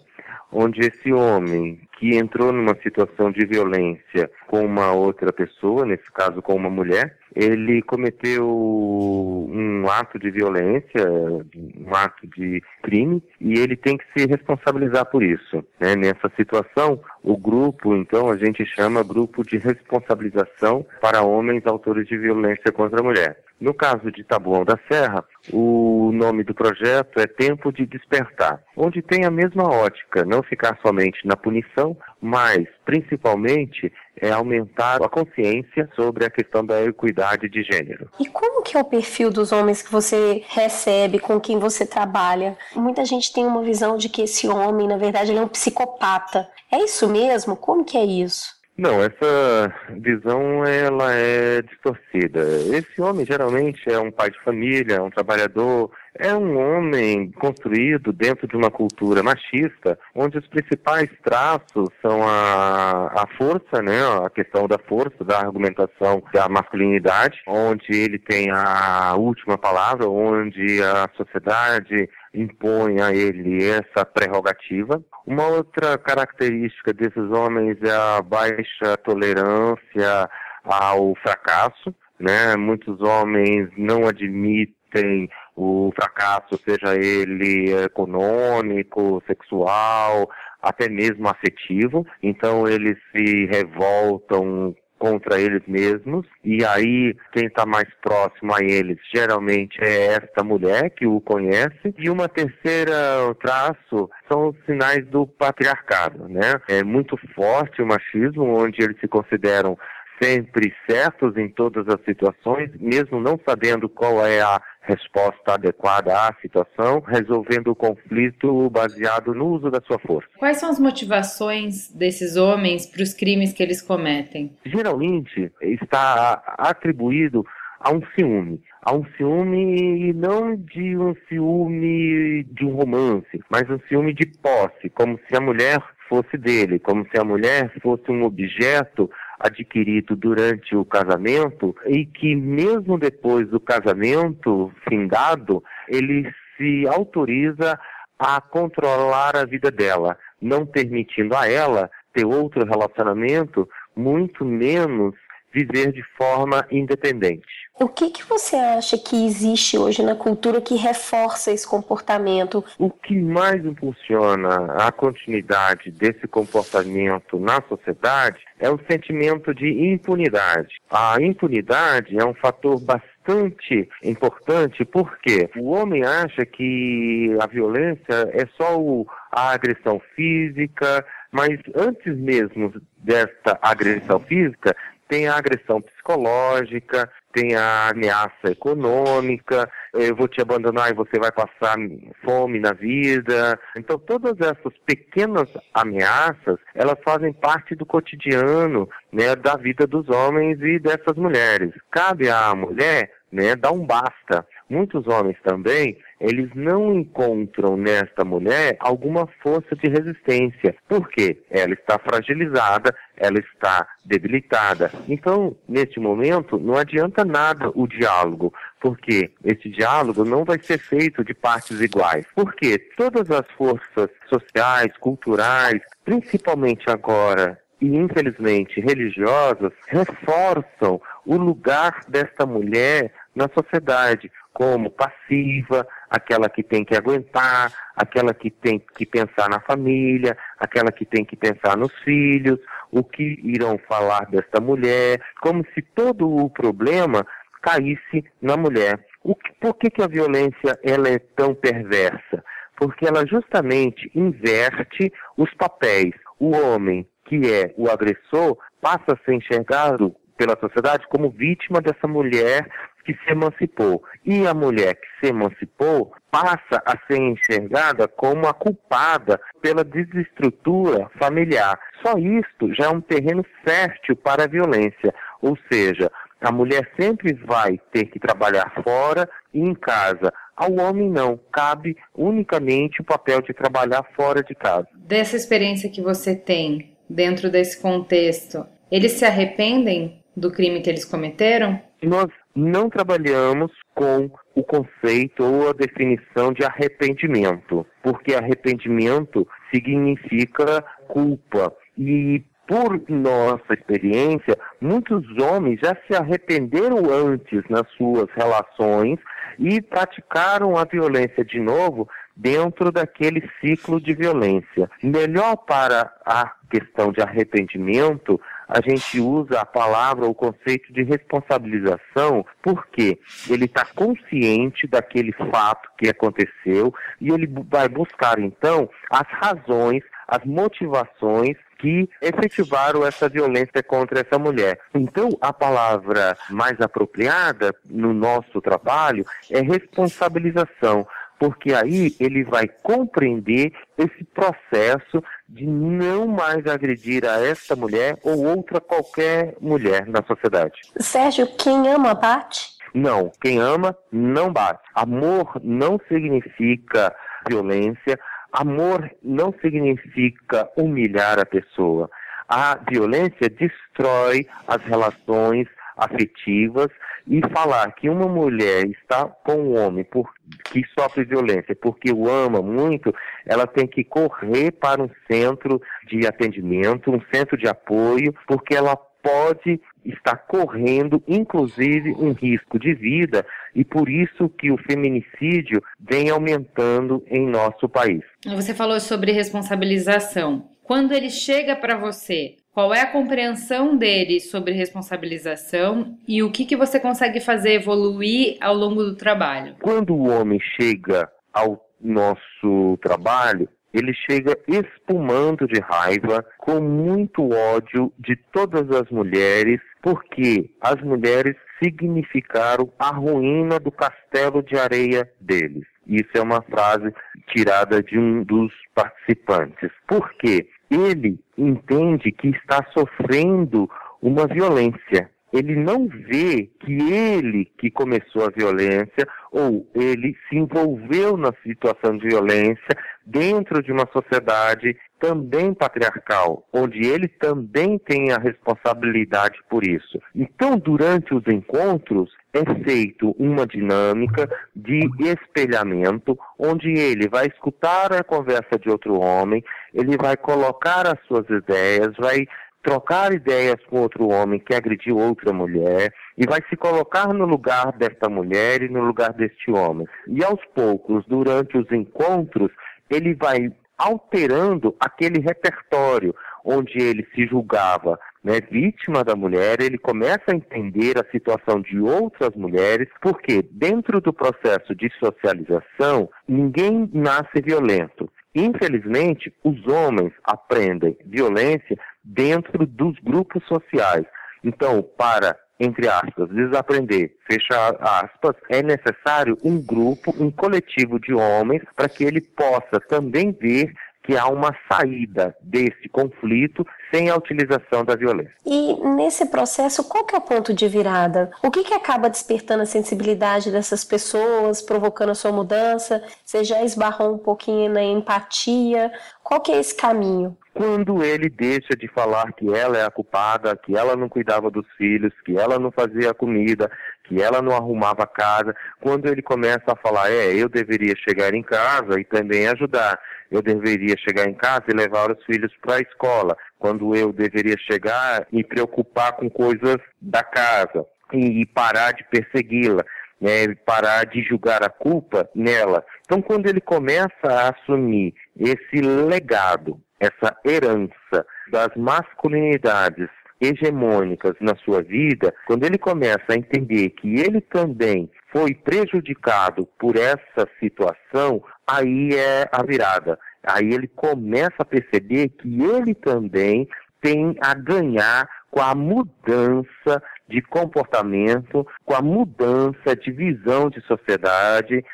onde esse homem que entrou numa situação de violência com uma outra pessoa, nesse caso com uma mulher, ele cometeu um ato de violência, um ato de crime, e ele tem que se responsabilizar por isso. né? Nessa situação, o grupo, então, a gente chama grupo de responsabilização para homens autores de violência contra a mulher. No caso de Taboão da Serra, o nome do projeto é Tempo de Despertar, onde tem a mesma ótica, não ficar somente na punição, mas principalmente é aumentar a consciência sobre a questão da equidade de gênero. E como que é o perfil dos homens que você recebe, com quem você trabalha? Muita gente tem uma visão de que esse homem, na verdade, ele é um psicopata. É isso mesmo? Como que é isso? Não, essa visão ela é distorcida. Esse homem geralmente é um pai de família, é um trabalhador, é um homem construído dentro de uma cultura machista, onde os principais traços são a, a força, né, a questão da força, da argumentação da masculinidade, onde ele tem a última palavra, onde a sociedade impõe a ele essa prerrogativa. Uma outra característica desses homens é a baixa tolerância ao fracasso, né? Muitos homens não admitem o fracasso, seja ele econômico, sexual, até mesmo afetivo. Então eles se revoltam contra eles mesmos, e aí quem está mais próximo a eles geralmente é esta mulher que o conhece, e uma terceira traço são os sinais do patriarcado, né? É muito forte o machismo, onde eles se consideram sempre certos em todas as situações, mesmo não sabendo qual é a resposta adequada à situação, resolvendo o conflito baseado no uso da sua força. Quais são as motivações desses homens para os crimes que eles cometem? Geralmente está atribuído a um ciúme. A um ciúme não de um ciúme de um romance, mas um ciúme de posse, como se a mulher fosse dele, como se a mulher fosse um objeto adquirido durante o casamento e que mesmo depois do casamento findado, ele se autoriza a controlar a vida dela, não permitindo a ela ter outro relacionamento, muito menos viver de forma independente. O que, que você acha que existe hoje na cultura que reforça esse comportamento? O que mais impulsiona a continuidade desse comportamento na sociedade é o sentimento de impunidade. A impunidade é um fator bastante importante porque o homem acha que a violência é só o, a agressão física, mas antes mesmo desta agressão física, tem a agressão psicológica, tem a ameaça econômica, eu vou te abandonar e você vai passar fome na vida. Então todas essas pequenas ameaças, elas fazem parte do cotidiano, né, da vida dos homens e dessas mulheres. Cabe à mulher, né, dar um basta. Muitos homens também eles não encontram nesta mulher alguma força de resistência. Por quê? Ela está fragilizada, ela está debilitada. Então, neste momento, não adianta nada o diálogo, porque esse diálogo não vai ser feito de partes iguais. Porque todas as forças sociais, culturais, principalmente agora e infelizmente religiosas, reforçam o lugar desta mulher na sociedade como passiva, aquela que tem que aguentar, aquela que tem que pensar na família, aquela que tem que pensar nos filhos, o que irão falar desta mulher, como se todo o problema caísse na mulher. Que, por que, que a violência ela é tão perversa? Porque ela justamente inverte os papéis. O homem, que é o agressor, passa a ser enxergado pela sociedade como vítima dessa mulher que se emancipou. E a mulher que se emancipou passa a ser enxergada como a culpada pela desestrutura familiar. Só isto já é um terreno fértil para a violência, ou seja, a mulher sempre vai ter que trabalhar fora e em casa. Ao homem não, cabe unicamente o papel de trabalhar fora de casa. Dessa experiência que você tem dentro desse contexto, eles se arrependem do crime que eles cometeram? Nós não trabalhamos com o conceito ou a definição de arrependimento, porque arrependimento significa culpa. E por nossa experiência, muitos homens já se arrependeram antes nas suas relações e praticaram a violência de novo dentro daquele ciclo de violência. Melhor para a questão de arrependimento a gente usa a palavra, o conceito de responsabilização, porque ele está consciente daquele fato que aconteceu e ele vai buscar então as razões, as motivações que efetivaram essa violência contra essa mulher. Então, a palavra mais apropriada no nosso trabalho é responsabilização porque aí ele vai compreender esse processo de não mais agredir a esta mulher ou outra qualquer mulher na sociedade. Sérgio, quem ama bate? Não, quem ama não bate. Amor não significa violência, amor não significa humilhar a pessoa. A violência destrói as relações afetivas e falar que uma mulher está com um homem por, que sofre violência porque o ama muito, ela tem que correr para um centro de atendimento, um centro de apoio, porque ela pode estar correndo, inclusive, um risco de vida, e por isso que o feminicídio vem aumentando em nosso país. Você falou sobre responsabilização. Quando ele chega para você Qual é a compreensão dele sobre responsabilização e o que, que você consegue fazer evoluir ao longo do trabalho? Quando o homem chega ao nosso trabalho, ele chega espumando de raiva, com muito ódio de todas as mulheres, porque as mulheres significaram a ruína do castelo de areia deles. Isso é uma frase tirada de um dos participantes. Por quê? Ele entende que está sofrendo uma violência. Ele não vê que ele que começou a violência ou ele se envolveu na situação de violência dentro de uma sociedade também patriarcal, onde ele também tem a responsabilidade por isso. Então, durante os encontros, é feito uma dinâmica de espelhamento, onde ele vai escutar a conversa de outro homem, ele vai colocar as suas ideias, vai trocar ideias com outro homem que agrediu outra mulher e vai se colocar no lugar desta mulher e no lugar deste homem. E aos poucos, durante os encontros, ele vai alterando aquele repertório onde ele se julgava né, vítima da mulher, ele começa a entender a situação de outras mulheres, porque dentro do processo de socialização, ninguém nasce violento. Infelizmente, os homens aprendem violência dentro dos grupos sociais. Então, para entre aspas, desaprender, fechar aspas, é necessário um grupo, um coletivo de homens para que ele possa também ver que há uma saída desse conflito sem a utilização da violência. E nesse processo, qual que é o ponto de virada? O que, que acaba despertando a sensibilidade dessas pessoas, provocando a sua mudança? Você já esbarrou um pouquinho na empatia? Qual que é esse caminho? Quando ele deixa de falar que ela é a culpada, que ela não cuidava dos filhos, que ela não fazia comida, que ela não arrumava casa, quando ele começa a falar, é, eu deveria chegar em casa e também ajudar, eu deveria chegar em casa e levar os filhos para a escola, quando eu deveria chegar e preocupar com coisas da casa e, parar de persegui-la. Né, parar de julgar a culpa nela. Então, quando ele começa a assumir esse legado, essa herança das masculinidades hegemônicas na sua vida, quando ele começa a entender que ele também foi prejudicado por essa situação, aí é a virada. Aí ele começa a perceber que ele também tem a ganhar com a mudança de comportamento, com a mudança de visão de sociedade,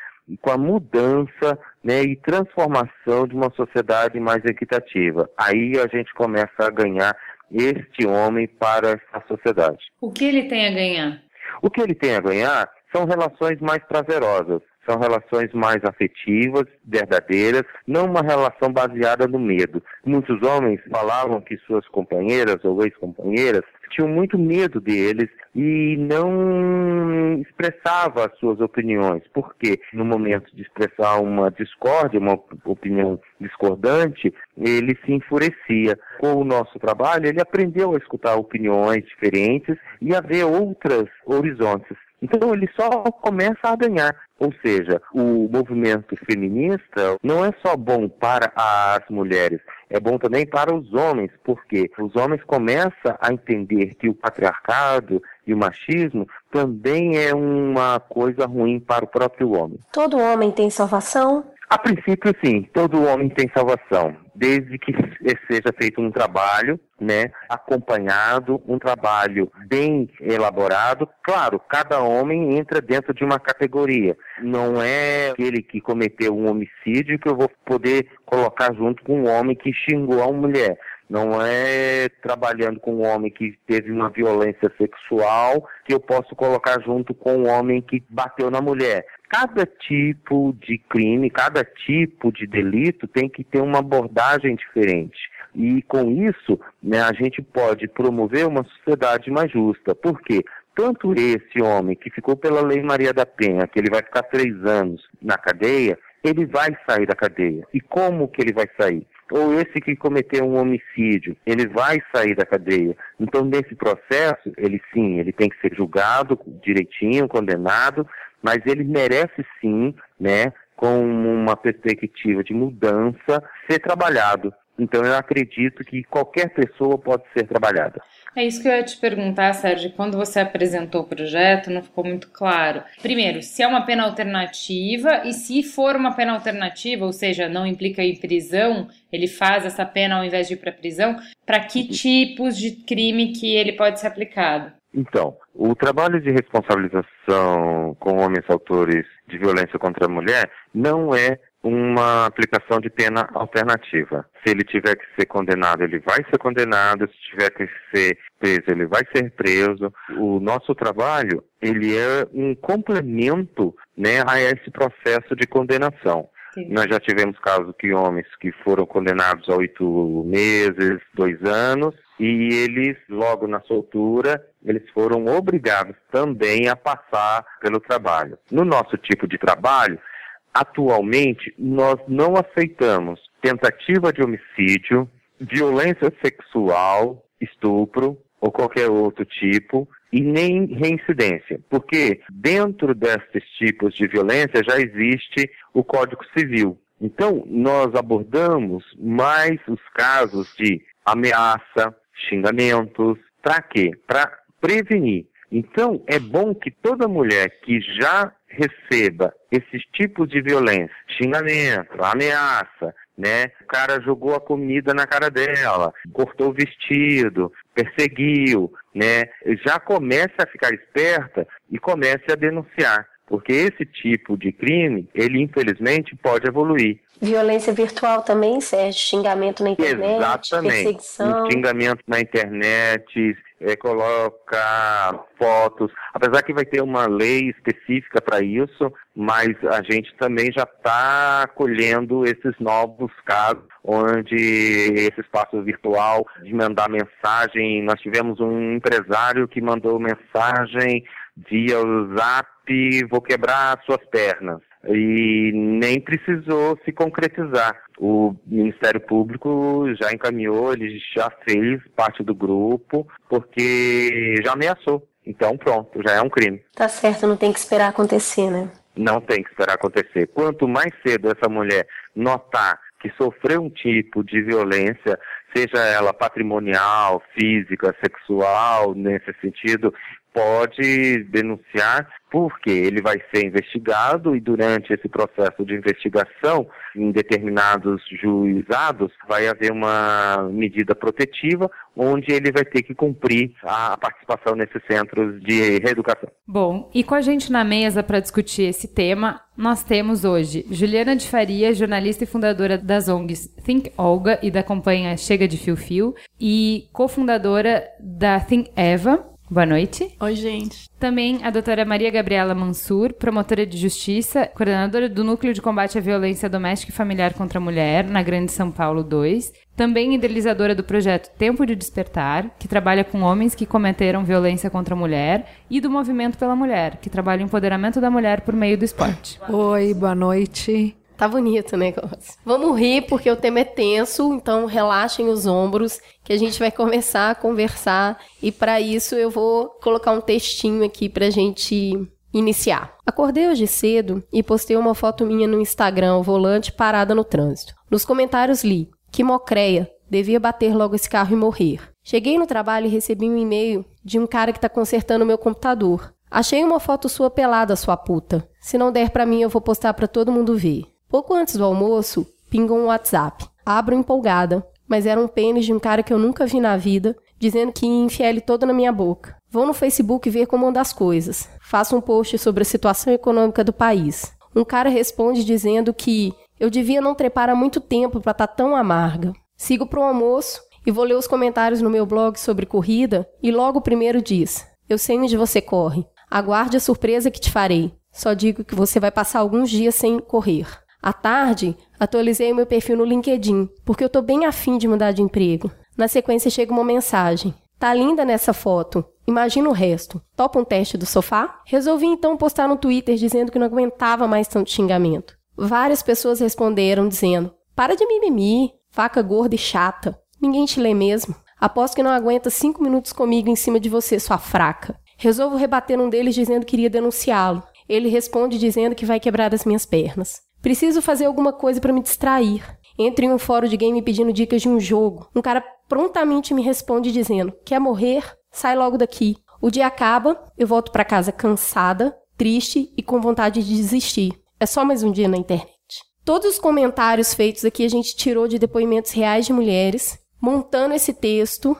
com a mudança né, e transformação de uma sociedade mais equitativa. Aí a gente começa a ganhar este homem para a sociedade. O que ele tem a ganhar? O que ele tem a ganhar são relações mais prazerosas, são relações mais afetivas, verdadeiras, não uma relação baseada no medo. Muitos homens falavam que suas companheiras ou ex-companheiras tinham muito medo deles e não expressava as suas opiniões, porque no momento de expressar uma discórdia, uma opinião discordante, ele se enfurecia. Com o nosso trabalho, ele aprendeu a escutar opiniões diferentes e a ver outros horizontes. Então ele só começa a ganhar. Ou seja, o movimento feminista não é só bom para as mulheres, é bom também para os homens, porque os homens começam a entender que o patriarcado e o machismo também é uma coisa ruim para o próprio homem. Todo homem tem salvação? A princípio, sim, todo homem tem salvação, desde que seja feito um trabalho, né, acompanhado, um trabalho bem elaborado. Claro, cada homem entra dentro de uma categoria. Não é aquele que cometeu um homicídio que eu vou poder colocar junto com um homem que xingou a uma mulher. Não é trabalhando com um homem que teve uma violência sexual que eu posso colocar junto com um homem que bateu na mulher. Cada tipo de crime, cada tipo de delito tem que ter uma abordagem diferente. E com isso, né, a gente pode promover uma sociedade mais justa. Por quê? Tanto esse homem que ficou pela Lei Maria da Penha, que ele vai ficar três anos na cadeia, ele vai sair da cadeia. E como que ele vai sair? Ou esse que cometeu um homicídio, ele vai sair da cadeia. Então, nesse processo, ele sim, ele tem que ser julgado direitinho, condenado, mas ele merece sim, né, com uma perspectiva de mudança, ser trabalhado. Então eu acredito que qualquer pessoa pode ser trabalhada. É isso que eu ia te perguntar, Sérgio. Quando você apresentou o projeto, não ficou muito claro. Primeiro, se é uma pena alternativa e se for uma pena alternativa, ou seja, não implica em prisão, ele faz essa pena ao invés de ir para prisão, para que tipos de crime que ele pode ser aplicado? Então, o trabalho de responsabilização com homens autores de violência contra a mulher não é uma aplicação de pena alternativa. Se ele tiver que ser condenado, ele vai ser condenado. Se tiver que ser preso, ele vai ser preso. O nosso trabalho, ele é um complemento, né, a esse processo de condenação. Sim. Nós já tivemos casos que homens que foram condenados a oito meses, dois anos, e eles, logo na soltura, eles foram obrigados também a passar pelo trabalho. No nosso tipo de trabalho, atualmente, nós não aceitamos tentativa de homicídio, violência sexual, estupro ou qualquer outro tipo, e nem reincidência, porque dentro desses tipos de violência já existe o Código Civil. Então, nós abordamos mais os casos de ameaça, xingamentos, para quê? Para prevenir. Então, é bom que toda mulher que já receba esses tipos de violência, xingamento, ameaça, né? O cara jogou a comida na cara dela, cortou o vestido, perseguiu, né? Já comece a ficar esperta e comece a denunciar, porque esse tipo de crime, ele infelizmente pode evoluir. Violência virtual também, Sérgio? Xingamento na internet, Exatamente. perseguição. xingamento na internet, é, fotos, apesar que vai ter uma lei específica para isso, mas a gente também já está acolhendo esses novos casos, onde esse espaço virtual de mandar mensagem, nós tivemos um empresário que mandou mensagem via Zap, vou quebrar suas pernas e nem precisou se concretizar. O Ministério Público já encaminhou, ele já fez parte do grupo, porque já ameaçou. Então, pronto, já é um crime. Tá certo, não tem que esperar acontecer, né? Não tem que esperar acontecer. Quanto mais cedo essa mulher notar que sofreu um tipo de violência, seja ela patrimonial, física, sexual, nesse sentido, pode denunciar porque ele vai ser investigado e durante esse processo de investigação, em determinados juizados, vai haver uma medida protetiva onde ele vai ter que cumprir a participação nesses centros de reeducação. Bom, e com a gente na mesa para discutir esse tema, nós temos hoje Juliana de Faria, jornalista e fundadora das ONGs Think Olga e da campanha Chega de Fio Fio, e cofundadora da Think Eva, Boa noite. Oi, gente. Também a doutora Maria Gabriela Mansur, promotora de justiça, coordenadora do Núcleo de Combate à Violência Doméstica e Familiar contra a Mulher, na Grande São Paulo 2. Também idealizadora do projeto Tempo de Despertar, que trabalha com homens que cometeram violência contra a mulher, e do Movimento pela Mulher, que trabalha o empoderamento da mulher por meio do esporte. Oi, boa noite. Tá bonito o negócio. Vamos rir porque o tema é tenso, então relaxem os ombros que a gente vai começar a conversar e para isso eu vou colocar um textinho aqui pra gente iniciar. Acordei hoje cedo e postei uma foto minha no Instagram, volante parada no trânsito. Nos comentários li: "Que mocreia, devia bater logo esse carro e morrer". Cheguei no trabalho e recebi um e-mail de um cara que tá consertando meu computador. Achei uma foto sua pelada, sua puta. Se não der para mim, eu vou postar para todo mundo ver. Pouco antes do almoço, pingou um WhatsApp. Abro empolgada, mas era um pênis de um cara que eu nunca vi na vida, dizendo que ia enfiar ele todo na minha boca. Vou no Facebook ver como anda as coisas. Faço um post sobre a situação econômica do país. Um cara responde dizendo que eu devia não trepar há muito tempo para estar tá tão amarga. Sigo pro almoço e vou ler os comentários no meu blog sobre corrida e logo o primeiro diz: Eu sei onde você corre. Aguarde a surpresa que te farei. Só digo que você vai passar alguns dias sem correr. À tarde, atualizei o meu perfil no LinkedIn, porque eu tô bem afim de mudar de emprego. Na sequência chega uma mensagem. Tá linda nessa foto. Imagina o resto. Topa um teste do sofá? Resolvi então postar no Twitter dizendo que não aguentava mais tanto xingamento. Várias pessoas responderam dizendo: Para de mimimi, faca gorda e chata. Ninguém te lê mesmo. Aposto que não aguenta cinco minutos comigo em cima de você, sua fraca. Resolvo rebater um deles dizendo que iria denunciá-lo. Ele responde dizendo que vai quebrar as minhas pernas. Preciso fazer alguma coisa para me distrair. entro em um fórum de game pedindo dicas de um jogo. Um cara prontamente me responde dizendo: Quer morrer? Sai logo daqui. O dia acaba, eu volto para casa cansada, triste e com vontade de desistir. É só mais um dia na internet. Todos os comentários feitos aqui a gente tirou de depoimentos reais de mulheres, montando esse texto,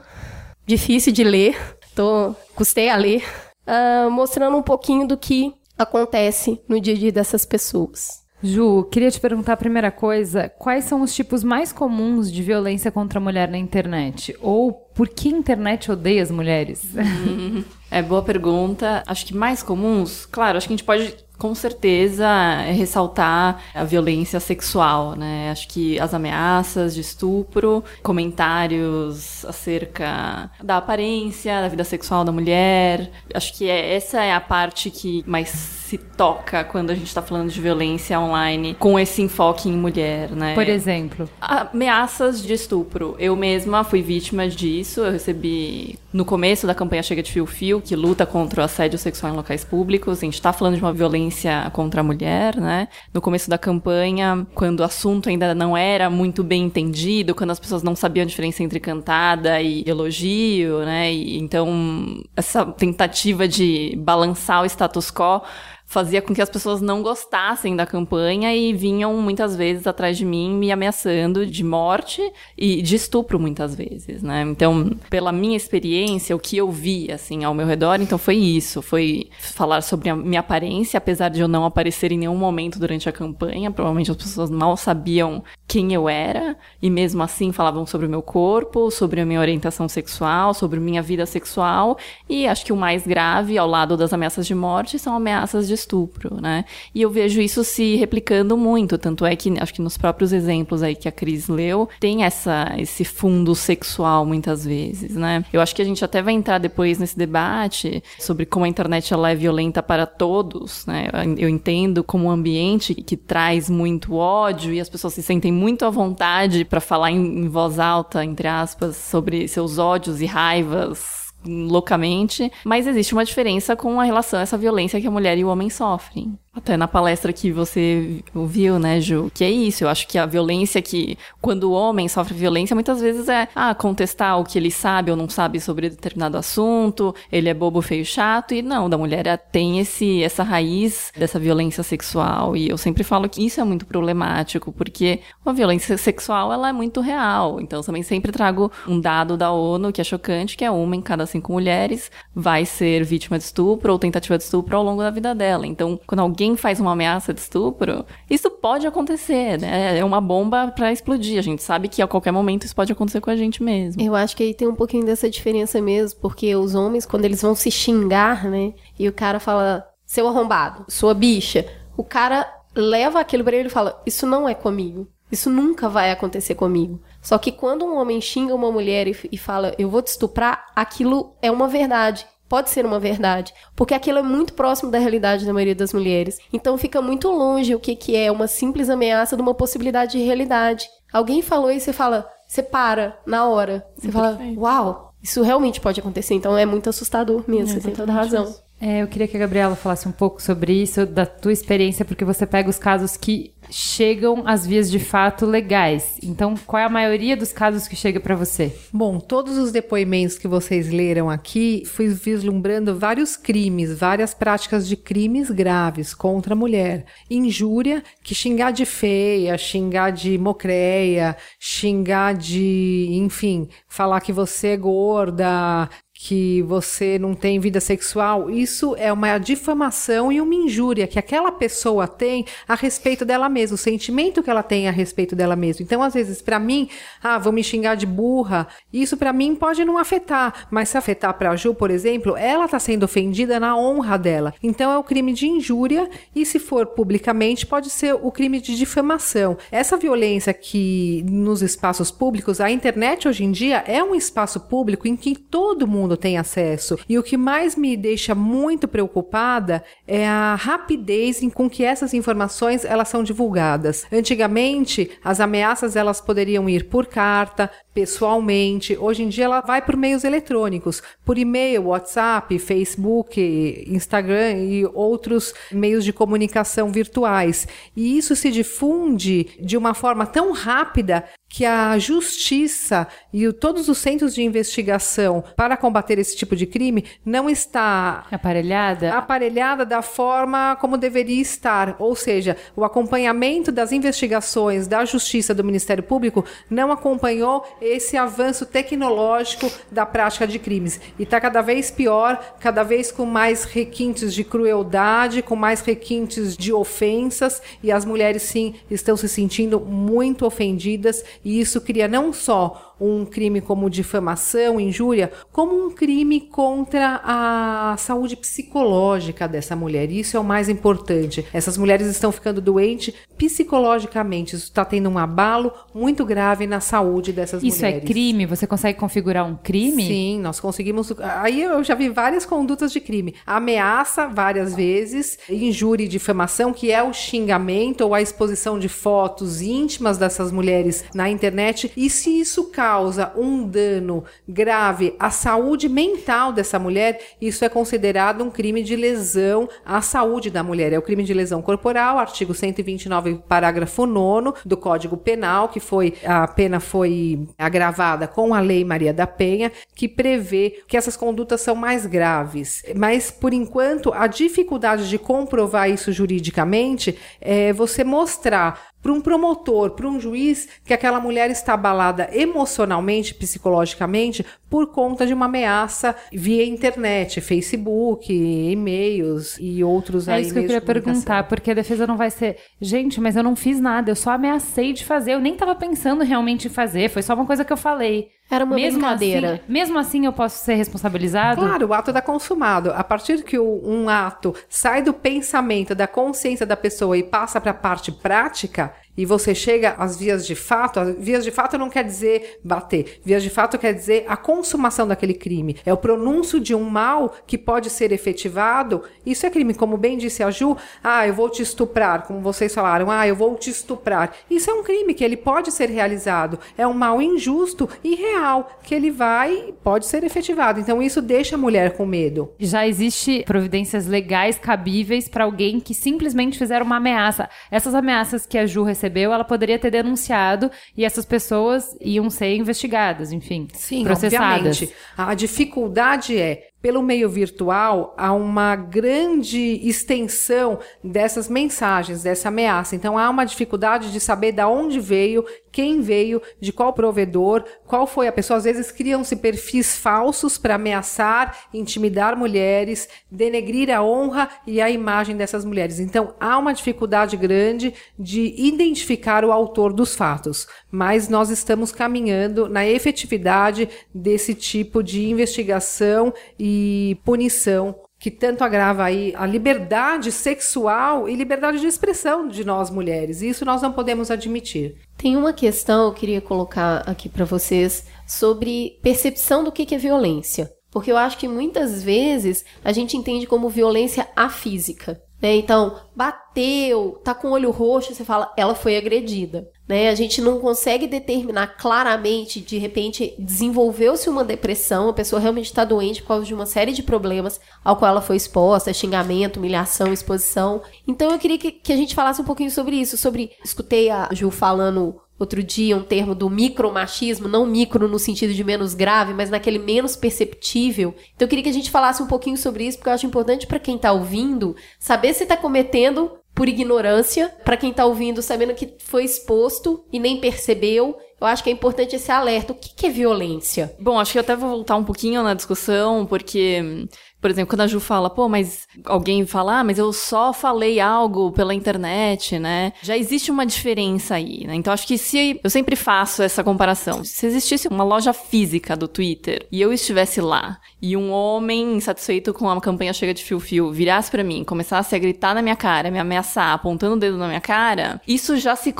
difícil de ler, tô, custei a ler, uh, mostrando um pouquinho do que acontece no dia a dia dessas pessoas. Ju, queria te perguntar a primeira coisa: quais são os tipos mais comuns de violência contra a mulher na internet? Ou por que a internet odeia as mulheres? É boa pergunta. Acho que mais comuns, claro, acho que a gente pode com certeza ressaltar a violência sexual, né? Acho que as ameaças de estupro, comentários acerca da aparência, da vida sexual da mulher. Acho que é, essa é a parte que mais se toca quando a gente está falando de violência online com esse enfoque em mulher, né? Por exemplo? Ameaças de estupro. Eu mesma fui vítima disso. Eu recebi no começo da campanha Chega de Fio Fio, que luta contra o assédio sexual em locais públicos. A gente está falando de uma violência contra a mulher, né? No começo da campanha, quando o assunto ainda não era muito bem entendido, quando as pessoas não sabiam a diferença entre cantada e elogio, né? E, então, essa tentativa de balançar o status quo fazia com que as pessoas não gostassem da campanha e vinham muitas vezes atrás de mim me ameaçando de morte e de estupro muitas vezes, né? Então, pela minha experiência, o que eu vi assim ao meu redor, então foi isso, foi falar sobre a minha aparência, apesar de eu não aparecer em nenhum momento durante a campanha, provavelmente as pessoas mal sabiam quem eu era e mesmo assim falavam sobre o meu corpo, sobre a minha orientação sexual, sobre minha vida sexual e acho que o mais grave ao lado das ameaças de morte são ameaças de estupro, né? E eu vejo isso se replicando muito, tanto é que acho que nos próprios exemplos aí que a Cris leu, tem essa esse fundo sexual muitas vezes, né? Eu acho que a gente até vai entrar depois nesse debate sobre como a internet ela é violenta para todos, né? Eu entendo como um ambiente que traz muito ódio e as pessoas se sentem muito à vontade para falar em, em voz alta, entre aspas, sobre seus ódios e raivas loucamente, mas existe uma diferença com a relação a essa violência que a mulher e o homem sofrem. Até na palestra que você ouviu, né, Ju? Que é isso. Eu acho que a violência que. Quando o homem sofre violência, muitas vezes é ah, contestar o que ele sabe ou não sabe sobre determinado assunto, ele é bobo, feio, chato. E não, da mulher tem esse, essa raiz dessa violência sexual. E eu sempre falo que isso é muito problemático, porque a violência sexual ela é muito real. Então, também sempre trago um dado da ONU que é chocante, que é uma em cada cinco mulheres vai ser vítima de estupro ou tentativa de estupro ao longo da vida dela. Então, quando alguém alguém faz uma ameaça de estupro, isso pode acontecer, né? É uma bomba para explodir. A gente sabe que a qualquer momento isso pode acontecer com a gente mesmo. Eu acho que aí tem um pouquinho dessa diferença mesmo, porque os homens, quando eles vão se xingar, né? E o cara fala, seu arrombado, sua bicha, o cara leva aquilo pra ele e fala, isso não é comigo. Isso nunca vai acontecer comigo. Só que quando um homem xinga uma mulher e, e fala, eu vou te estuprar, aquilo é uma verdade pode ser uma verdade, porque aquilo é muito próximo da realidade da maioria das mulheres. Então fica muito longe o que, que é uma simples ameaça de uma possibilidade de realidade. Alguém falou e você fala, você para na hora. Você fala, uau, isso realmente pode acontecer. Então é muito assustador mesmo, é, você tem toda razão. Isso. É, eu queria que a Gabriela falasse um pouco sobre isso, da tua experiência, porque você pega os casos que chegam às vias de fato legais. Então, qual é a maioria dos casos que chega para você? Bom, todos os depoimentos que vocês leram aqui, fui vislumbrando vários crimes, várias práticas de crimes graves contra a mulher. Injúria, que xingar de feia, xingar de mocreia, xingar de, enfim, falar que você é gorda, que você não tem vida sexual, isso é uma difamação e uma injúria que aquela pessoa tem a respeito dela mesma, o sentimento que ela tem a respeito dela mesma. Então, às vezes, para mim, ah, vou me xingar de burra, isso para mim pode não afetar, mas se afetar para a Ju, por exemplo, ela está sendo ofendida na honra dela. Então, é o crime de injúria e se for publicamente, pode ser o crime de difamação. Essa violência que nos espaços públicos, a internet hoje em dia é um espaço público em que todo mundo tem acesso. E o que mais me deixa muito preocupada é a rapidez com que essas informações elas são divulgadas. Antigamente, as ameaças elas poderiam ir por carta, pessoalmente. Hoje em dia ela vai por meios eletrônicos, por e-mail, WhatsApp, Facebook, Instagram e outros meios de comunicação virtuais. E isso se difunde de uma forma tão rápida que a justiça e o, todos os centros de investigação para combater esse tipo de crime não está aparelhada? aparelhada da forma como deveria estar, ou seja, o acompanhamento das investigações da justiça do Ministério Público não acompanhou esse avanço tecnológico da prática de crimes. E está cada vez pior, cada vez com mais requintes de crueldade, com mais requintes de ofensas. E as mulheres sim estão se sentindo muito ofendidas e isso cria não só um crime como difamação, injúria, como um crime contra a saúde psicológica dessa mulher. Isso é o mais importante. Essas mulheres estão ficando doentes psicologicamente. Isso está tendo um abalo muito grave na saúde dessas Isso mulheres. Isso é crime? Você consegue configurar um crime? Sim, nós conseguimos. Aí eu já vi várias condutas de crime. Ameaça várias vezes, injúria e difamação, que é o xingamento ou a exposição de fotos íntimas dessas mulheres na internet. E se isso causa um dano grave à saúde mental dessa mulher, isso é considerado um crime de lesão à saúde da mulher. É o crime de lesão corporal, artigo 129, parágrafo 9 do Código Penal, que foi a pena foi agravada com a Lei Maria da Penha, que prevê que essas condutas são mais graves. Mas por enquanto, a dificuldade de comprovar isso juridicamente é você mostrar para um promotor, para um juiz, que aquela mulher está abalada emocionalmente, psicologicamente, por conta de uma ameaça via internet, Facebook, e-mails e outros é aí. É isso que eu queria perguntar, porque a defesa não vai ser, gente, mas eu não fiz nada, eu só ameacei de fazer, eu nem estava pensando realmente em fazer, foi só uma coisa que eu falei. Era uma mesmo brincadeira. Assim, mesmo assim eu posso ser responsabilizado? Claro, o ato está consumado. A partir que o, um ato sai do pensamento, da consciência da pessoa e passa para a parte prática, e você chega às vias de fato, as vias de fato não quer dizer bater, vias de fato quer dizer a consumação daquele crime. É o pronúncio de um mal que pode ser efetivado. Isso é crime, como bem disse a Ju. Ah, eu vou te estuprar, como vocês falaram. Ah, eu vou te estuprar. Isso é um crime que ele pode ser realizado. É um mal injusto e real que ele vai pode ser efetivado. Então isso deixa a mulher com medo. Já existe providências legais cabíveis para alguém que simplesmente fizer uma ameaça. Essas ameaças que a Ju recebeu recebeu, ela poderia ter denunciado e essas pessoas iam ser investigadas, enfim, Sim, processadas. Obviamente. A dificuldade é pelo meio virtual há uma grande extensão dessas mensagens, dessa ameaça. Então há uma dificuldade de saber de onde veio, quem veio, de qual provedor, qual foi a pessoa. Às vezes criam-se perfis falsos para ameaçar, intimidar mulheres, denegrir a honra e a imagem dessas mulheres. Então há uma dificuldade grande de identificar o autor dos fatos, mas nós estamos caminhando na efetividade desse tipo de investigação e punição que tanto agrava aí a liberdade sexual e liberdade de expressão de nós mulheres. Isso nós não podemos admitir. Tem uma questão que eu queria colocar aqui para vocês sobre percepção do que é violência. Porque eu acho que muitas vezes a gente entende como violência a física. Né? Então, bateu, tá com o olho roxo, você fala, ela foi agredida. Né? A gente não consegue determinar claramente, de repente, desenvolveu-se uma depressão, a pessoa realmente está doente por causa de uma série de problemas ao qual ela foi exposta, xingamento, humilhação, exposição. Então eu queria que, que a gente falasse um pouquinho sobre isso, sobre. Escutei a Ju falando outro dia um termo do micromachismo, não micro no sentido de menos grave, mas naquele menos perceptível. Então eu queria que a gente falasse um pouquinho sobre isso, porque eu acho importante para quem está ouvindo saber se está cometendo por ignorância, para quem está ouvindo sabendo que foi exposto e nem percebeu. Eu acho que é importante esse alerta. O que, que é violência? Bom, acho que eu até vou voltar um pouquinho na discussão, porque por exemplo, quando a Ju fala, pô, mas alguém fala, ah, mas eu só falei algo pela internet, né? Já existe uma diferença aí, né? Então acho que se eu sempre faço essa comparação, se existisse uma loja física do Twitter e eu estivesse lá e um homem insatisfeito com a campanha chega de fio-fio virasse para mim, começasse a gritar na minha cara, me ameaçar, apontando o dedo na minha cara, isso já se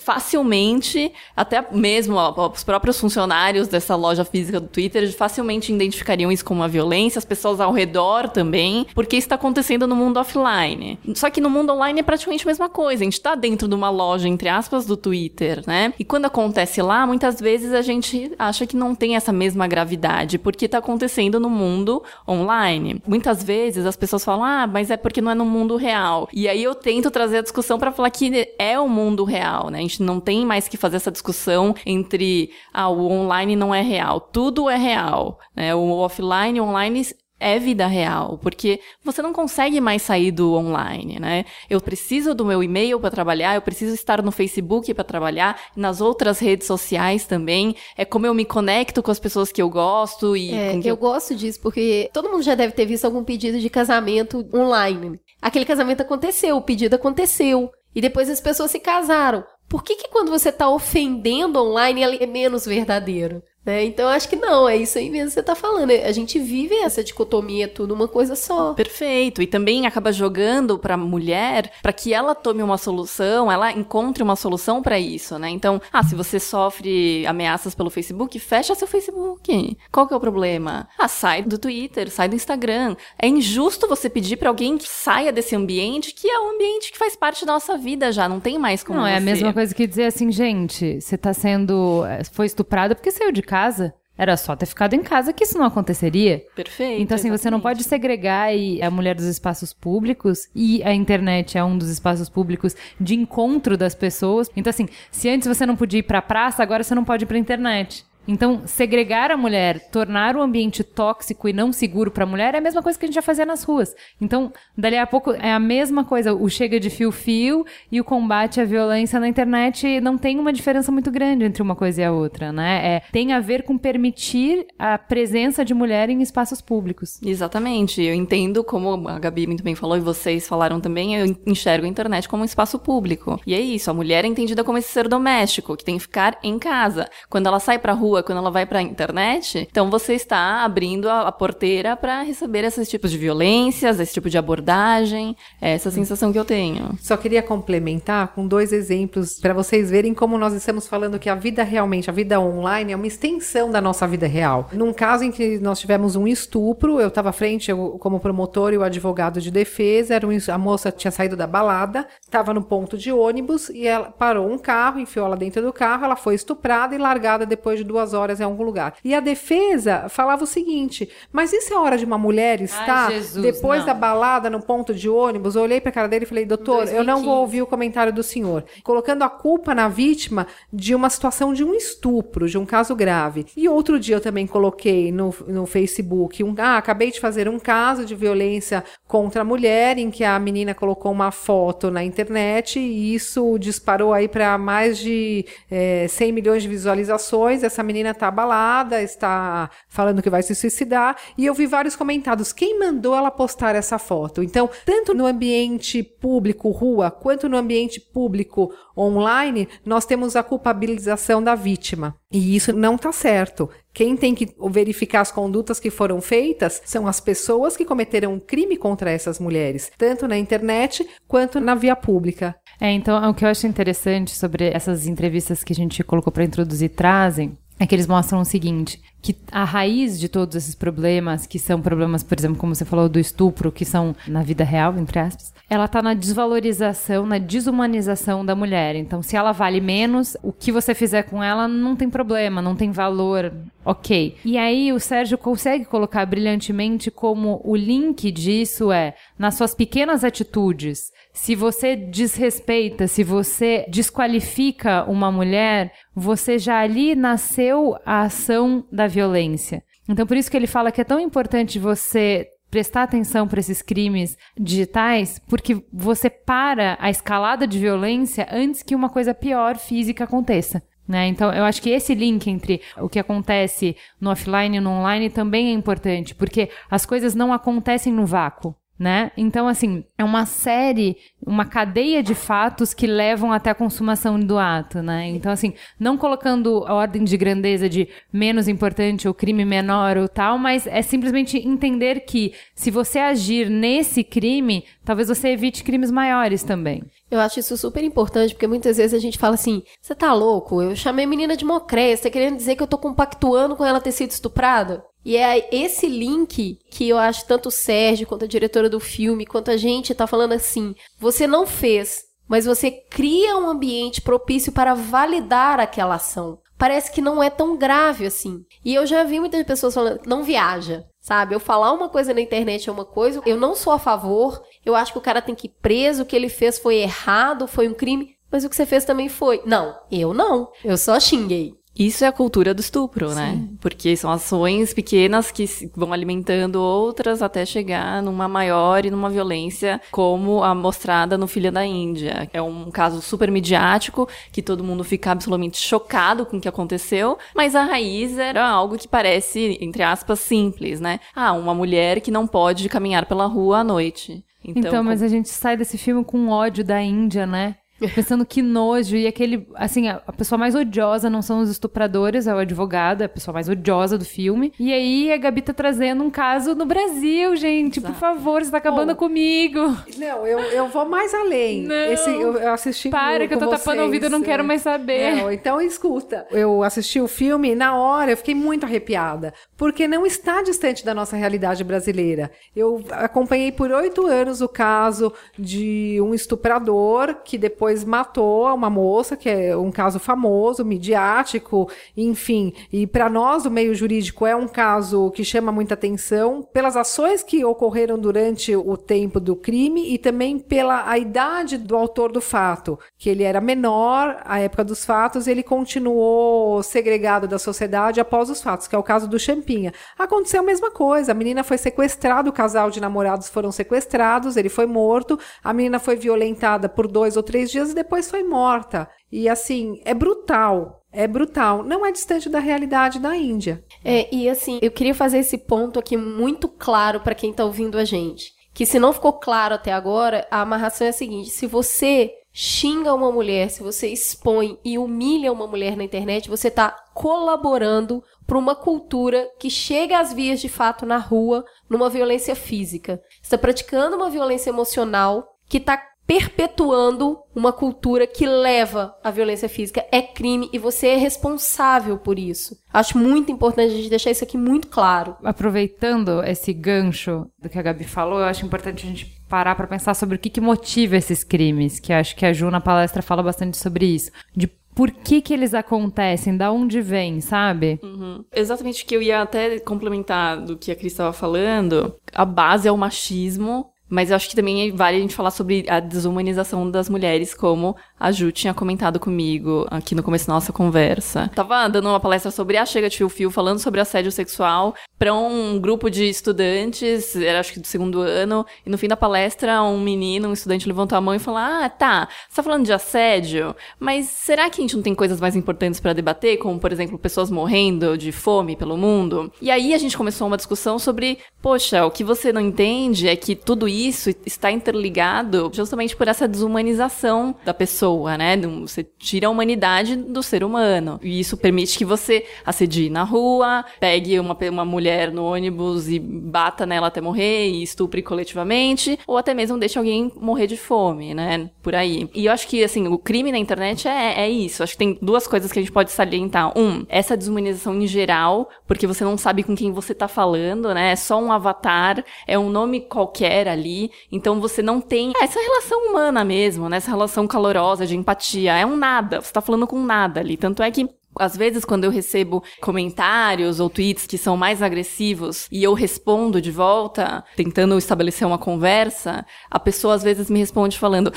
facilmente, até mesmo ó, os próprios funcionários dessa loja física do Twitter facilmente identificariam isso como uma violência, as pessoas ao redor também, porque isso está acontecendo no mundo offline. Só que no mundo online é praticamente a mesma coisa. A gente está dentro de uma loja, entre aspas, do Twitter, né? E quando acontece lá, muitas vezes a gente acha que não tem essa mesma gravidade, porque está acontecendo no mundo online. Muitas vezes as pessoas falam, ah, mas é porque não é no mundo real. E aí eu tento trazer a discussão para falar que é o mundo real, né? A gente não tem mais que fazer essa discussão entre, ah, o online não é real. Tudo é real. Né? O offline e online é vida real, porque você não consegue mais sair do online, né? Eu preciso do meu e-mail para trabalhar, eu preciso estar no Facebook para trabalhar, nas outras redes sociais também. É como eu me conecto com as pessoas que eu gosto e É, que eu gosto disso, porque todo mundo já deve ter visto algum pedido de casamento online. Aquele casamento aconteceu, o pedido aconteceu. E depois as pessoas se casaram. Por que, que quando você está ofendendo online, ele é menos verdadeiro? Né? Então, acho que não, é isso aí mesmo que você está falando. A gente vive essa dicotomia, tudo uma coisa só. Perfeito. E também acaba jogando para a mulher para que ela tome uma solução, ela encontre uma solução para isso, né? Então, ah, se você sofre ameaças pelo Facebook, fecha seu Facebook. Qual que é o problema? Ah, sai do Twitter, sai do Instagram. É injusto você pedir para alguém que saia desse ambiente, que é um ambiente que faz parte da nossa vida já, não tem mais como Não, é a você. mesma coisa que dizer assim, gente, você tá sendo. eh, Foi estuprada porque saiu de casa. Era só ter ficado em casa que isso não aconteceria. Perfeito. Então, assim, você não exatamente. pode segregar a mulher dos espaços públicos e a internet é um dos espaços públicos de encontro das pessoas. Então, assim, se antes você não podia ir pra praça, agora você não pode ir pra internet. Então, segregar a mulher, tornar o ambiente tóxico e não seguro pra mulher é a mesma coisa que a gente já fazia nas ruas. Então, dali a pouco é a mesma coisa. O chega de fio-fio e o combate à violência na internet não tem uma diferença muito grande entre uma coisa e a outra, né? É, tem a ver com permitir a presença de mulher em espaços públicos. Exatamente. Eu entendo, como a Gabi muito bem falou e vocês falaram também, eu enxergo a internet como um espaço público. E é isso, a mulher é entendida como esse ser doméstico, que tem que ficar em casa. Quando ela sai pra rua, quando ela vai pra internet, então você está abrindo a, a porteira para receber esses tipos de violências, esse tipo de abordagem. É essa sensação que eu tenho. Só queria complementar com dois exemplos para vocês verem como nós estamos falando que a vida realmente, a vida online é uma extensão da nossa vida real. Num caso em que nós tivemos um estupro, eu estava à frente eu, como promotor e o advogado de defesa, era um, a moça tinha saído da balada, estava no ponto de ônibus e ela parou um carro, enfiou ela dentro do carro, ela foi estuprada e largada depois de duas horas em algum lugar. E a defesa falava o seguinte: mas isso é hora de uma mulher estar Jesus, depois não. da balada no ponto de ônibus? Eu olhei pra cara dele e falei, doutor, eu não 2015. vou ouvir o comentário do senhor. Colocando a culpa na vítima de uma situação de um estupro, de um caso grave. E outro dia eu também coloquei no, no Facebook, um, ah, acabei de fazer um caso de violência contra a mulher, em que a menina colocou uma foto na internet e isso disparou aí para mais de eh, 100 milhões de visualizações. Essa menina tá abalada, está falando que vai se suicidar. E eu vi vários comentários. Quem mandou ela postar essa foto? Então, tanto no ambiente público, rua, quanto no ambiente público online, nós temos a culpabilização da vítima. E isso não está certo. Quem tem que verificar as condutas que foram feitas são as pessoas que cometeram um crime contra essas mulheres, tanto na internet quanto na via pública. É, então, o que eu acho interessante sobre essas entrevistas que a gente colocou para introduzir trazem é que eles mostram o seguinte, que a raiz de todos esses problemas, que são problemas, por exemplo, como você falou do estupro, que são na vida real, entre aspas, ela tá na desvalorização, na desumanização da mulher. Então, se ela vale menos, o que você fizer com ela não tem problema, não tem valor, ok. E aí o Sérgio consegue colocar brilhantemente como o link disso é nas suas pequenas atitudes. Se você desrespeita, se você desqualifica uma mulher, você já ali nasceu a ação da violência. Então, por isso que ele fala que é tão importante você prestar atenção para esses crimes digitais, porque você para a escalada de violência antes que uma coisa pior física aconteça. Né? Então, eu acho que esse link entre o que acontece no offline e no online também é importante, porque as coisas não acontecem no vácuo. Né? Então, assim, é uma série, uma cadeia de fatos que levam até a consumação do ato, né? Então, assim, não colocando a ordem de grandeza de menos importante ou crime menor ou tal, mas é simplesmente entender que se você agir nesse crime, talvez você evite crimes maiores também. Eu acho isso super importante, porque muitas vezes a gente fala assim: você tá louco? Eu chamei a menina de mocréia, você tá querendo dizer que eu tô compactuando com ela ter sido estuprada? E é esse link que eu acho tanto o Sérgio quanto a diretora do filme, quanto a gente tá falando assim: você não fez, mas você cria um ambiente propício para validar aquela ação. Parece que não é tão grave assim. E eu já vi muitas pessoas falando: não viaja. Sabe, eu falar uma coisa na internet é uma coisa, eu não sou a favor, eu acho que o cara tem que ir preso, o que ele fez foi errado, foi um crime, mas o que você fez também foi. Não, eu não, eu só xinguei. Isso é a cultura do estupro, Sim. né? Porque são ações pequenas que vão alimentando outras até chegar numa maior e numa violência como a mostrada no Filha da Índia. É um caso super midiático que todo mundo fica absolutamente chocado com o que aconteceu, mas a raiz era algo que parece, entre aspas, simples, né? Ah, uma mulher que não pode caminhar pela rua à noite. Então, então mas a gente sai desse filme com ódio da Índia, né? Pensando que nojo. E aquele. Assim, a, a, pessoa mais odiosa não são os estupradores, é o advogado, é a pessoa mais odiosa do filme. E aí a Gabi tá trazendo um caso no Brasil, gente. Exato. Por favor, você tá acabando Bom, comigo. Não, eu, eu vou mais além. Não. Esse, eu, eu assisti. Para, que eu tô vocês. tapando o ouvido, eu não quero mais saber. Não, então escuta. Eu assisti o filme e na hora eu fiquei muito arrepiada. Porque não está distante da nossa realidade brasileira. Eu acompanhei por oito anos o caso de um estuprador que depois depois matou uma moça, que é um caso famoso, midiático, enfim. E para nós, o meio jurídico, é um caso que chama muita atenção pelas ações que ocorreram durante o tempo do crime e também pela a idade do autor do fato, que ele era menor à época dos fatos, ele continuou segregado da sociedade após os fatos, que é o caso do Champinha. Aconteceu a mesma coisa, a menina foi sequestrada, o casal de namorados foram sequestrados, ele foi morto, a menina foi violentada por dois ou três dias dias e depois foi morta. E assim, é brutal. É brutal. Não é distante da realidade da Índia. É, e assim, eu queria fazer esse ponto aqui muito claro para quem tá ouvindo a gente. Que se não ficou claro até agora, a amarração é a seguinte: se você xinga uma mulher, se você expõe e humilha uma mulher na internet, você está colaborando para uma cultura que chega às vias de fato na rua, numa violência física. Está praticando uma violência emocional que está perpetuando uma cultura que leva à violência física. É crime e você é responsável por isso. Acho muito importante a gente deixar isso aqui muito claro. Aproveitando esse gancho do que a Gabi falou, eu acho importante a gente parar para pensar sobre o que, que motiva esses crimes, que acho que a Ju na palestra fala bastante sobre isso. De por que, que eles acontecem, da onde vem, sabe? Uhum. Exatamente o que eu ia até complementar do que a Cris estava falando. A base é o machismo mas eu acho que também vale a gente falar sobre a desumanização das mulheres, como a Ju tinha comentado comigo aqui no começo da nossa conversa. Tava dando uma palestra sobre a Chega de Fio falando sobre assédio sexual para um grupo de estudantes, era acho que do segundo ano, e no fim da palestra um menino, um estudante levantou a mão e falou: "Ah, tá, você tá falando de assédio, mas será que a gente não tem coisas mais importantes para debater, como por exemplo, pessoas morrendo de fome pelo mundo?" E aí a gente começou uma discussão sobre, poxa, o que você não entende é que tudo isso está interligado justamente por essa desumanização da pessoa, né? Você tira a humanidade do ser humano. E isso permite que você assedie na rua, pegue uma, uma mulher no ônibus e bata nela até morrer e estupre coletivamente, ou até mesmo deixe alguém morrer de fome, né? Por aí. E eu acho que, assim, o crime na internet é, é isso. Acho que tem duas coisas que a gente pode salientar. Um, essa desumanização em geral, porque você não sabe com quem você tá falando, né? É só um avatar, é um nome qualquer ali. Então você não tem essa relação humana mesmo, né? Essa relação calorosa de empatia. É um nada. Você tá falando com nada ali. Tanto é que às vezes, quando eu recebo comentários ou tweets que são mais agressivos e eu respondo de volta, tentando estabelecer uma conversa, a pessoa às vezes me responde falando: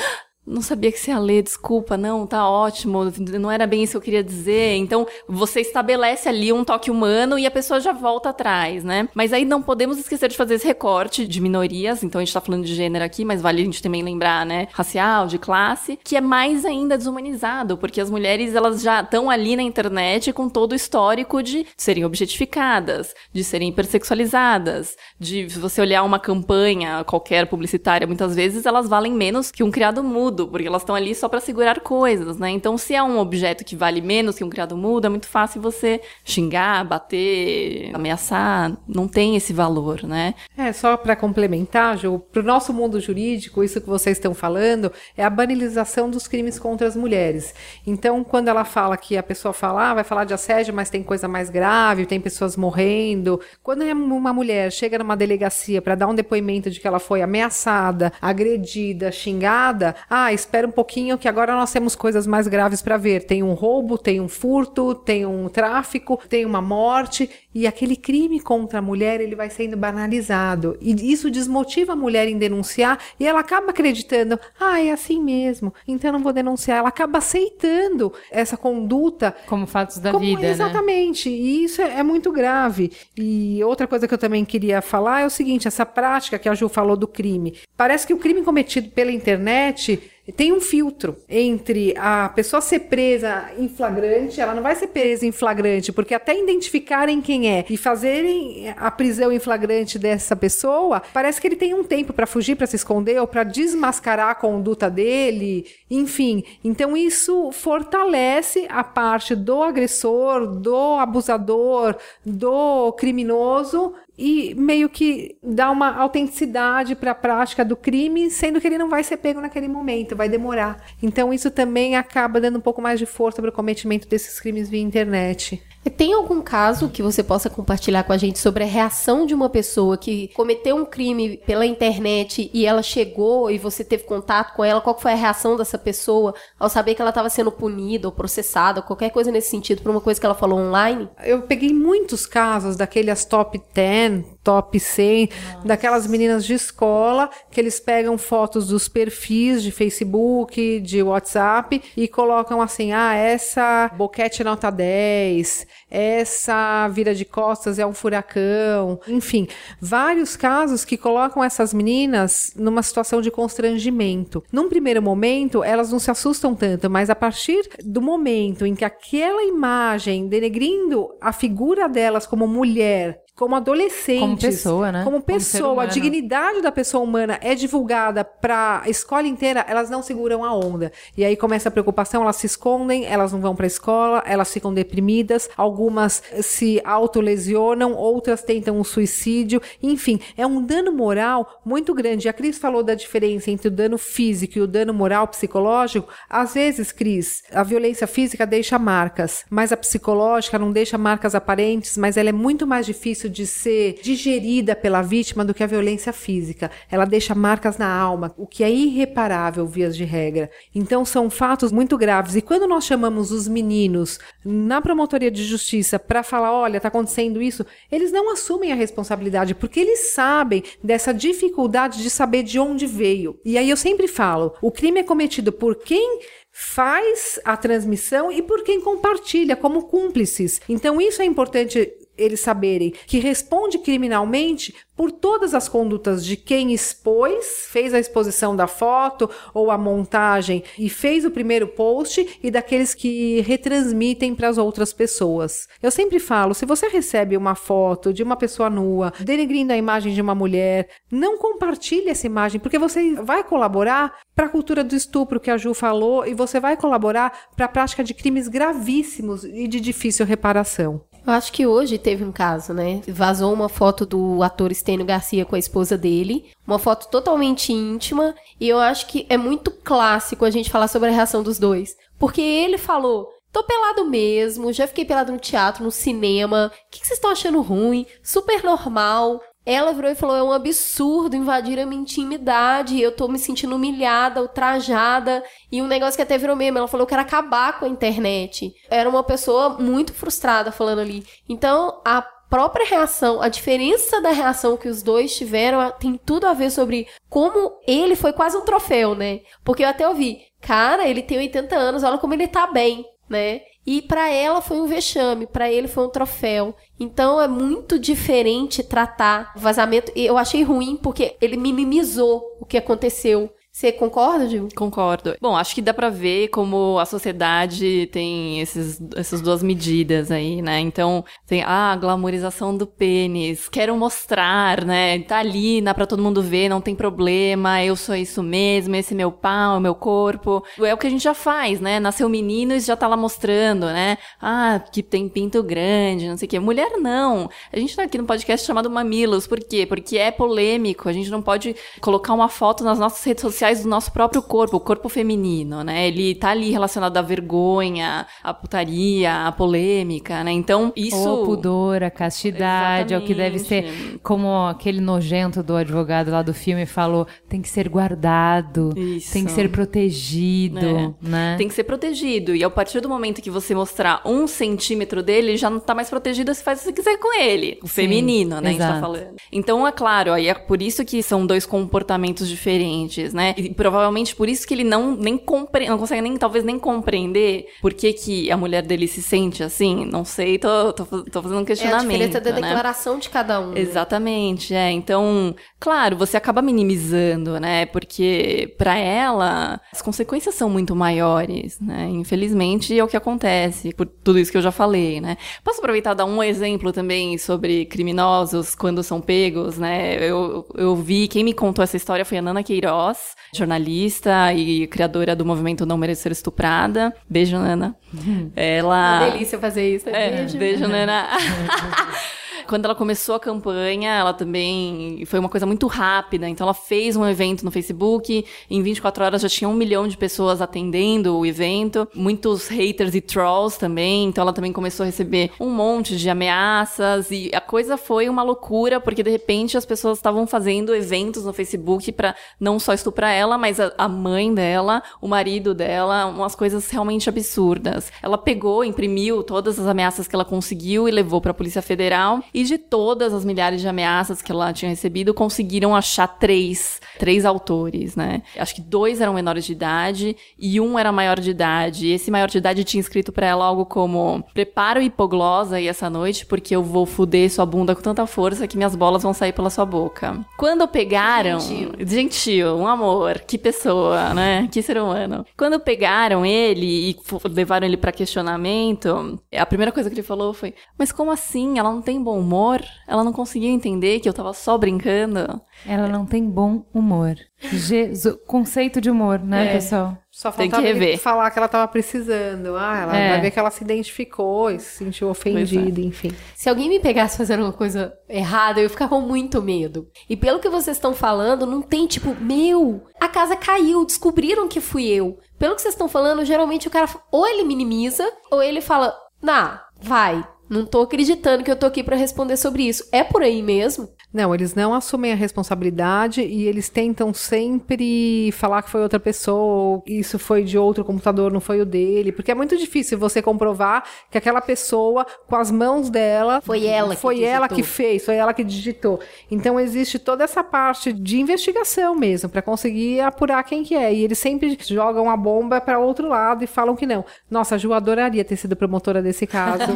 não sabia que você ia ler, desculpa, não, tá ótimo, não era bem isso que eu queria dizer. Então, você estabelece ali um toque humano e a pessoa já volta atrás, né? Mas aí não podemos esquecer de fazer esse recorte de minorias, então a gente tá falando de gênero aqui, mas vale a gente também lembrar, né, racial, de classe, que é mais ainda desumanizado, porque as mulheres, elas já estão ali na internet com todo o histórico de serem objetificadas, de serem hipersexualizadas, de você olhar uma campanha qualquer publicitária, muitas vezes elas valem menos que um criado mudo, porque elas estão ali só para segurar coisas, né? Então, se é um objeto que vale menos que um criado mudo, é muito fácil você xingar, bater, ameaçar, não tem esse valor, né? É, só para complementar, Ju, pro nosso mundo jurídico, isso que vocês estão falando é a banalização dos crimes contra as mulheres. Então, quando ela fala que a pessoa fala, ah, vai falar de assédio, mas tem coisa mais grave, tem pessoas morrendo. Quando é uma mulher chega numa delegacia para dar um depoimento de que ela foi ameaçada, agredida, xingada, ah, espera um pouquinho que agora nós temos coisas mais graves para ver. Tem um roubo, tem um furto, tem um tráfico, tem uma morte e aquele crime contra a mulher ele vai sendo banalizado e isso desmotiva a mulher em denunciar e ela acaba acreditando, ah, é assim mesmo, então eu não vou denunciar. Ela acaba aceitando essa conduta como fatos da como, vida, né? exatamente. né? E isso é, é muito grave. E outra coisa que eu também queria falar é o seguinte: essa prática que a Ju falou do crime. Parece que o crime cometido pela internet tem um filtro entre a pessoa ser presa em flagrante, ela não vai ser presa em flagrante, porque até identificarem quem é e fazerem a prisão em flagrante dessa pessoa, parece que ele tem um tempo para fugir, para se esconder ou para desmascarar a conduta dele, enfim. Então isso fortalece a parte do agressor, do abusador, do criminoso e meio que dá uma autenticidade para a prática do crime, sendo que ele não vai ser pego naquele momento, vai demorar. Então isso também acaba dando um pouco mais de força para o cometimento desses crimes via internet. Tem algum caso que você possa compartilhar com a gente sobre a reação de uma pessoa que cometeu um crime pela internet e ela chegou e você teve contato com ela? Qual foi a reação dessa pessoa ao saber que ela estava sendo punida ou processada, qualquer coisa nesse sentido, por uma coisa que ela falou online? Eu peguei muitos casos daqueles top 10, top 100, Nossa. daquelas meninas de escola que eles pegam fotos dos perfis de Facebook, de WhatsApp e colocam assim: ah, essa boquete nota 10 essa vira de costas é um furacão, enfim, vários casos que colocam essas meninas numa situação de constrangimento. Num primeiro momento, elas não se assustam tanto, mas a partir do momento em que aquela imagem denegrindo a figura delas como mulher como adolescentes, como pessoa, né? Como pessoa, como a dignidade da pessoa humana é divulgada para a escola inteira, elas não seguram a onda. E aí começa a preocupação, elas se escondem, elas não vão para a escola, elas ficam deprimidas, algumas se autolesionam, outras tentam um suicídio, enfim, é um dano moral muito grande. A Cris falou da diferença entre o dano físico e o dano moral psicológico. Às vezes, Cris, a violência física deixa marcas, mas a psicológica não deixa marcas aparentes, mas ela é muito mais difícil difícil de ser digerida pela vítima do que a violência física. Ela deixa marcas na alma, o que é irreparável, vias de regra. Então, são fatos muito graves. E quando nós chamamos os meninos na promotoria de justiça para falar: olha, está acontecendo isso, eles não assumem a responsabilidade, porque eles sabem dessa dificuldade de saber de onde veio. E aí eu sempre falo: o crime é cometido por quem faz a transmissão e por quem compartilha como cúmplices. Então isso é importante eles saberem que responde criminalmente por todas as condutas de quem expôs, fez a exposição da foto ou a montagem e fez o primeiro post e daqueles que retransmitem para as outras pessoas. Eu sempre falo, se você recebe uma foto de uma pessoa nua, denegrindo a imagem de uma mulher, não compartilhe essa imagem, porque você vai colaborar para a cultura do estupro que a Ju falou e você vai colaborar para a prática de crimes gravíssimos e de difícil reparação. Eu acho que hoje teve um caso, né? Vazou uma foto do ator Estênio Garcia com a esposa dele, uma foto totalmente íntima, e eu acho que é muito clássico a gente falar sobre a reação dos dois. Porque ele falou: Tô pelado mesmo, já fiquei pelado no teatro, no cinema. O que, vocês estão achando ruim? Super normal. Ela virou e falou: é um absurdo invadir a minha intimidade, eu tô me sentindo humilhada, ultrajada. E um negócio que até virou mesmo, ela falou: eu quero acabar com a internet. Era uma pessoa muito frustrada falando ali. Então, a própria reação, a diferença da reação que os dois tiveram tem tudo a ver sobre como ele foi quase um troféu, né? Porque eu até ouvi, cara, ele tem 80 anos, olha como ele tá bem, né? E para ela foi um vexame, para ele foi um troféu. Então é muito diferente tratar o vazamento. Eu achei ruim porque ele minimizou o que aconteceu. Você concorda, Gil? Concordo. Bom, acho que dá pra ver como a sociedade tem esses, essas duas medidas aí, né? Então, tem ah, a glamorização do pênis, quero mostrar, né? Tá ali, dá pra todo mundo ver, não tem problema, eu sou isso mesmo, esse é meu pau, meu corpo. É o que a gente já faz, né? Nasceu menino e já tá lá mostrando, né? Ah, que tem pinto grande, não sei o quê. Mulher não. A gente tá aqui no podcast chamado Mamilos, por quê? Porque é polêmico, a gente não pode colocar uma foto nas nossas redes sociais do nosso próprio corpo, o corpo feminino, né? Ele tá ali relacionado à vergonha, à putaria, à polêmica, né? Então, isso. O pudor, a castidade, é o que deve ser. Como aquele nojento do advogado lá do filme falou, tem que ser guardado, isso. tem que ser protegido, é. né? Tem que ser protegido. E a partir do momento que você mostrar um centímetro dele, já não tá mais protegido, você faz o que quiser com ele. O Sim, feminino, né? Exato. A gente tá falando. Então, é claro, aí é por isso que são dois comportamentos diferentes, né? E provavelmente por isso que ele não nem compre, não consegue nem talvez nem compreender por que, que a mulher dele se sente assim. Não sei, tô, tô, tô fazendo um questionamento. É a diferença da né? declaração de cada um. Né? Exatamente, é. Então, claro, você acaba minimizando, né? Porque para ela as consequências são muito maiores, né? Infelizmente é o que acontece por tudo isso que eu já falei, né? Posso aproveitar e dar um exemplo também sobre criminosos quando são pegos, né? Eu, eu vi, quem me contou essa história foi a Nana Queiroz, jornalista e criadora do movimento Não Merecer Estuprada. Beijo, Nana. Uhum. Ela... Uma delícia fazer isso. É, beijo. Beijo, Nana. Quando ela começou a campanha, ela também foi uma coisa muito rápida. Então, ela fez um evento no Facebook. Em 24 horas já tinha um milhão de pessoas atendendo o evento. Muitos haters e trolls também. Então, ela também começou a receber um monte de ameaças. E a coisa foi uma loucura, porque de repente as pessoas estavam fazendo eventos no Facebook para não só estuprar ela, mas a, a mãe dela, o marido dela, umas coisas realmente absurdas. Ela pegou, imprimiu todas as ameaças que ela conseguiu e levou para a Polícia Federal. E de todas as milhares de ameaças que ela tinha recebido, conseguiram achar três, três autores, né? Acho que dois eram menores de idade e um era maior de idade. E esse maior de idade tinha escrito para ela algo como: "Prepara o hipoglosa aí essa noite, porque eu vou fuder sua bunda com tanta força que minhas bolas vão sair pela sua boca". Quando pegaram, gentil, gentil um amor, que pessoa, né? Que ser humano. Quando pegaram ele e levaram ele para questionamento, a primeira coisa que ele falou foi: "Mas como assim? Ela não tem bom humor, ela não conseguia entender que eu tava só brincando. Ela não tem bom humor. Jesus, conceito de humor, né, é. pessoal? Só faltava Tem que rever. falar que ela tava precisando. Ah, ela é. vai ver que ela se identificou e se sentiu ofendida, é. enfim. Se alguém me pegasse fazendo uma coisa errada, eu ficava com muito medo. E pelo que vocês estão falando, não tem tipo, meu, a casa caiu, descobriram que fui eu. Pelo que vocês estão falando, geralmente o cara ou ele minimiza, ou ele fala, nah, vai, não tô acreditando que eu tô aqui para responder sobre isso. É por aí mesmo? Não, eles não assumem a responsabilidade e eles tentam sempre falar que foi outra pessoa, ou isso foi de outro computador, não foi o dele, porque é muito difícil você comprovar que aquela pessoa, com as mãos dela, foi ela que foi digitou. ela que fez, foi ela que digitou. Então existe toda essa parte de investigação mesmo para conseguir apurar quem que é. E eles sempre jogam a bomba para outro lado e falam que não. Nossa, a Ju adoraria ter sido promotora desse caso.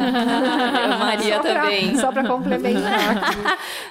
Maria só também. Pra, só para complementar.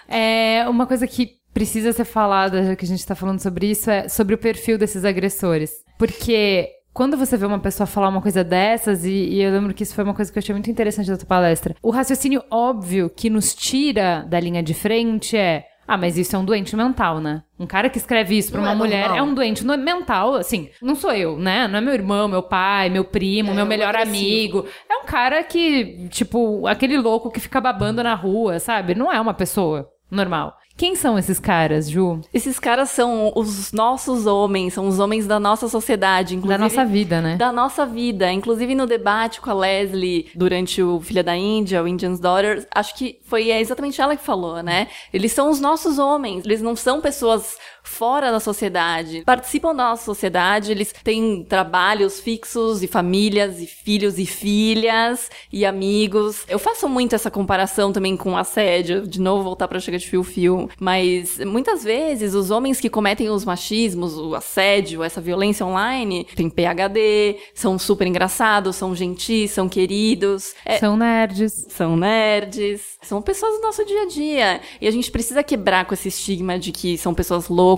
é uma coisa que precisa ser falada, já que a gente está falando sobre isso, é sobre o perfil desses agressores. Porque quando você vê uma pessoa falar uma coisa dessas, e, e, eu lembro que isso foi uma coisa que eu achei muito interessante da tua palestra, o raciocínio óbvio que nos tira da linha de frente é. Ah, mas isso é um doente mental, né? Um cara que escreve isso pra não uma é mulher normal. é um doente mental, assim. Não sou eu, né? Não é meu irmão, meu pai, meu primo, é, meu melhor amigo. É um cara que, tipo, aquele louco que fica babando na rua, sabe? Não é uma pessoa normal. Quem são esses caras, Ju? Esses caras são os nossos homens, são os homens da nossa sociedade, inclusive. Da nossa vida, né? Da nossa vida. Inclusive no debate com a Leslie durante o Filha da Índia, o Indian's Daughter, acho que foi exatamente ela que falou, né? Eles são os nossos homens, eles não são pessoas fora da sociedade, participam da nossa sociedade, eles têm trabalhos fixos e famílias e filhos e filhas e amigos. Eu faço muito essa comparação também com assédio, de novo voltar para chegar de fio-fio, mas muitas vezes os homens que cometem os machismos, o assédio, essa violência online, têm PhD, são super engraçados, são gentis, são queridos. É, são nerds. São nerds. São pessoas do nosso dia a dia. E a gente precisa quebrar com esse estigma de que são pessoas loucas,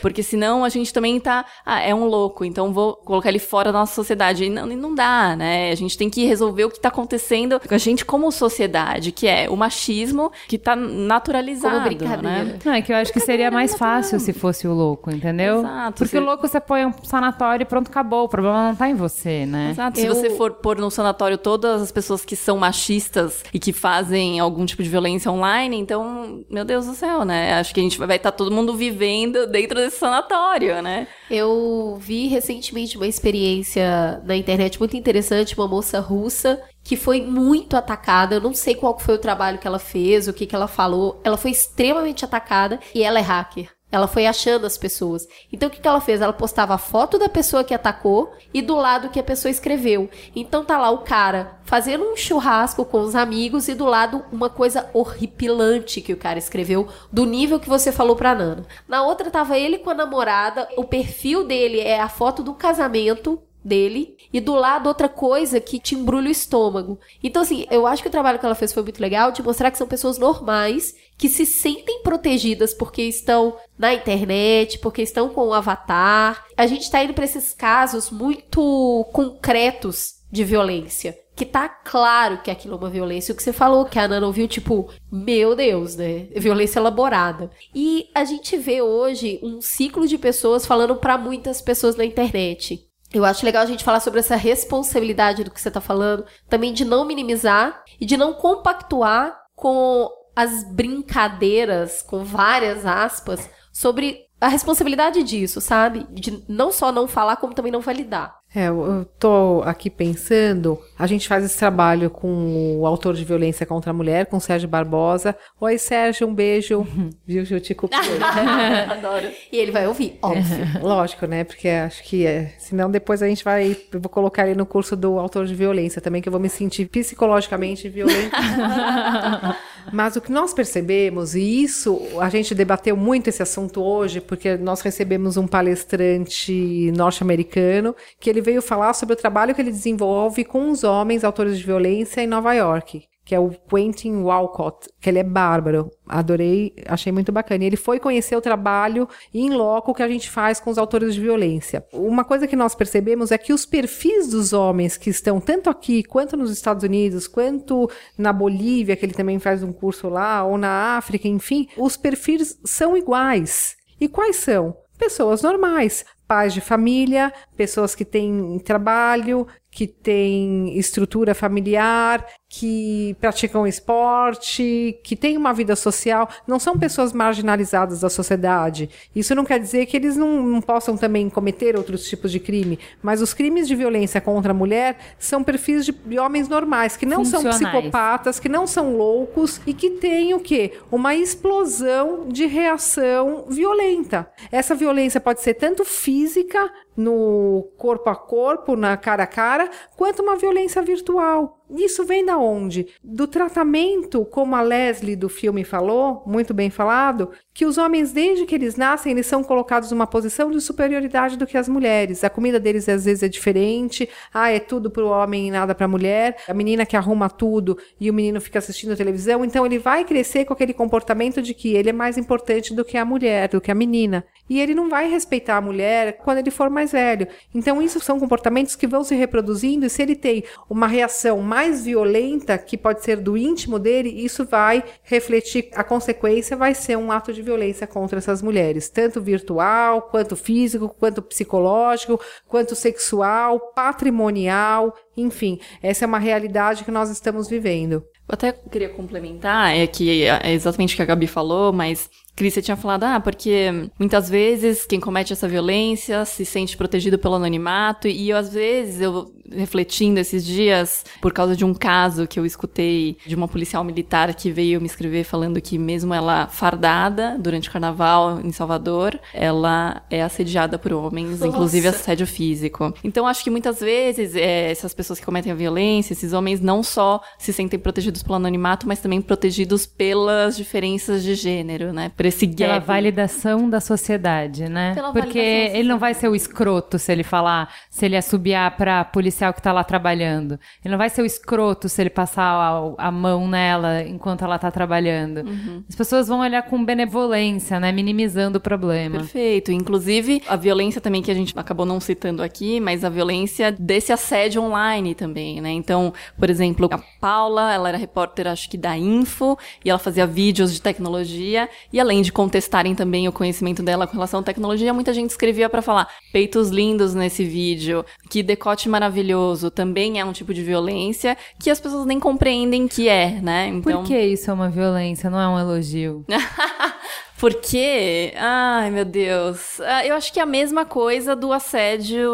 porque senão a gente também tá, ah, é um louco, então vou colocar ele fora da nossa sociedade. E não, não dá, né? A gente tem que resolver o que tá acontecendo com a gente como sociedade, que é o machismo que tá naturalizado. Como brincadeira. Né? Não, é que eu acho que seria mais fácil se fosse o louco, entendeu? Exato. Porque o louco você põe um sanatório e pronto, acabou. O problema não tá em você, né? Exato. Eu... Se você for pôr no sanatório todas as pessoas que são machistas e que fazem algum tipo de violência online, então, meu Deus do céu, né? Acho que a gente vai estar tá todo mundo vivendo dentro desse sanatório, né? Eu vi recentemente uma experiência na internet muito interessante, uma moça russa que foi muito atacada. Eu não sei qual foi o trabalho que ela fez, o que, que ela falou. Ela foi extremamente atacada e ela é hacker. Ela foi achando as pessoas. Então o que, que ela fez? Ela postava a foto da pessoa que atacou e do lado que a pessoa escreveu. Então tá lá o cara fazendo um churrasco com os amigos e do lado uma coisa horripilante que o cara escreveu, do nível que você falou pra Nana. Na outra tava ele com a namorada, o perfil dele é a foto do casamento dele e do lado outra coisa que te embrulha o estômago. Então, assim, eu acho que o trabalho que ela fez foi muito legal de mostrar que são pessoas normais que se sentem protegidas porque estão na internet, porque estão com o avatar. A gente está indo para esses casos muito concretos de violência. Que tá claro que aquilo é uma violência. O que você falou que a Ana não viu, tipo, meu Deus, né? Violência elaborada. E a gente vê hoje um ciclo de pessoas falando para muitas pessoas na internet eu acho legal a gente falar sobre essa responsabilidade do que você está falando, também de não minimizar e de não compactuar com as brincadeiras, com várias aspas, sobre a responsabilidade disso, sabe? De não só não falar, como também não validar. É, eu tô aqui pensando, a gente faz esse trabalho com o autor de violência contra a mulher, com Sérgio Barbosa. Oi, Sérgio, um beijo. Viu, eu te Adoro. E ele vai ouvir, óbvio. Lógico, né? Porque acho que é, senão depois a gente vai, eu vou colocar ele no curso do autor de violência também, que eu vou me sentir psicologicamente violenta. Mas o que nós percebemos, e isso a gente debateu muito esse assunto hoje, porque nós recebemos um palestrante norte-americano que ele veio falar sobre o trabalho que ele desenvolve com os homens autores de violência em Nova York que é o Quentin Walcott, que ele é bárbaro. Adorei, achei muito bacana. E ele foi conhecer o trabalho em loco que a gente faz com os autores de violência. Uma coisa que nós percebemos é que os perfis dos homens que estão tanto aqui, quanto nos Estados Unidos, quanto na Bolívia, que ele também faz um curso lá, ou na África, enfim, os perfis são iguais. E quais são? Pessoas normais, pais de família, pessoas que têm trabalho, que têm estrutura familiar, que praticam esporte, que têm uma vida social, não são pessoas marginalizadas da sociedade. Isso não quer dizer que eles não, não, possam também cometer outros tipos de crime, mas os crimes de violência contra a mulher são perfis de, de homens normais, que não são psicopatas, que não são loucos e que têm o quê? Uma explosão de reação violenta. Essa violência pode ser tanto física, no corpo a corpo, na cara a cara, quanto uma violência virtual. Isso vem da onde? Do tratamento, como a Leslie do filme falou, muito bem falado, que os homens, desde que eles nascem, eles são colocados numa posição de superioridade do que as mulheres. A comida deles às vezes é diferente. Ah, é tudo para o homem e nada para a mulher. A menina que arruma tudo e o menino fica assistindo televisão. Então ele vai crescer com aquele comportamento de que ele é mais importante do que a mulher, do que a menina. E ele não vai respeitar a mulher quando ele for mais velho. Então isso são comportamentos que vão se reproduzindo e se ele tem uma reação mais mais violenta, que pode ser do íntimo dele, isso vai refletir, a consequência vai ser um ato de violência contra essas mulheres, tanto virtual, quanto físico, quanto psicológico, quanto sexual, patrimonial, enfim, essa é uma realidade que nós estamos vivendo. Eu até queria complementar, é que é exatamente o que a Gabi falou, mas Cris, você tinha falado, ah, porque muitas vezes quem comete essa violência se sente protegido pelo anonimato, e eu, às vezes, eu refletindo esses dias, por causa de um caso que eu escutei de uma policial militar que veio me escrever falando que mesmo ela fardada durante o carnaval em Salvador, ela é assediada por homens, Nossa. inclusive assédio físico. Então acho que muitas vezes é, essas pessoas que cometem a violência, esses homens não só se sentem protegidos pelo anonimato, mas também protegidos pelas diferenças de gênero, né? Por esse gap. Pela validação da sociedade, né? Pela Porque ele não vai ser o escroto se ele falar, se ele assobiar pra policial que tá lá trabalhando. Ele não vai ser o escroto se ele passar a, a mão nela enquanto ela tá trabalhando. Uhum. As pessoas vão olhar com benevolência, né? Minimizando o problema. Perfeito. Inclusive, a violência também que a gente acabou não citando aqui, mas a violência desse assédio online também, né? Então, por exemplo, a Paula, ela era repórter, acho que da Info, e ela fazia vídeos de tecnologia, e além de contestarem também o conhecimento dela com relação à tecnologia, muita gente escrevia para falar peitos lindos nesse vídeo, que decote maravilhoso também é um tipo de violência que as pessoas nem compreendem que é, né? Então... Por que isso é uma violência, não é um elogio? Porque, ai meu Deus, ah, eu acho que é a mesma coisa do assédio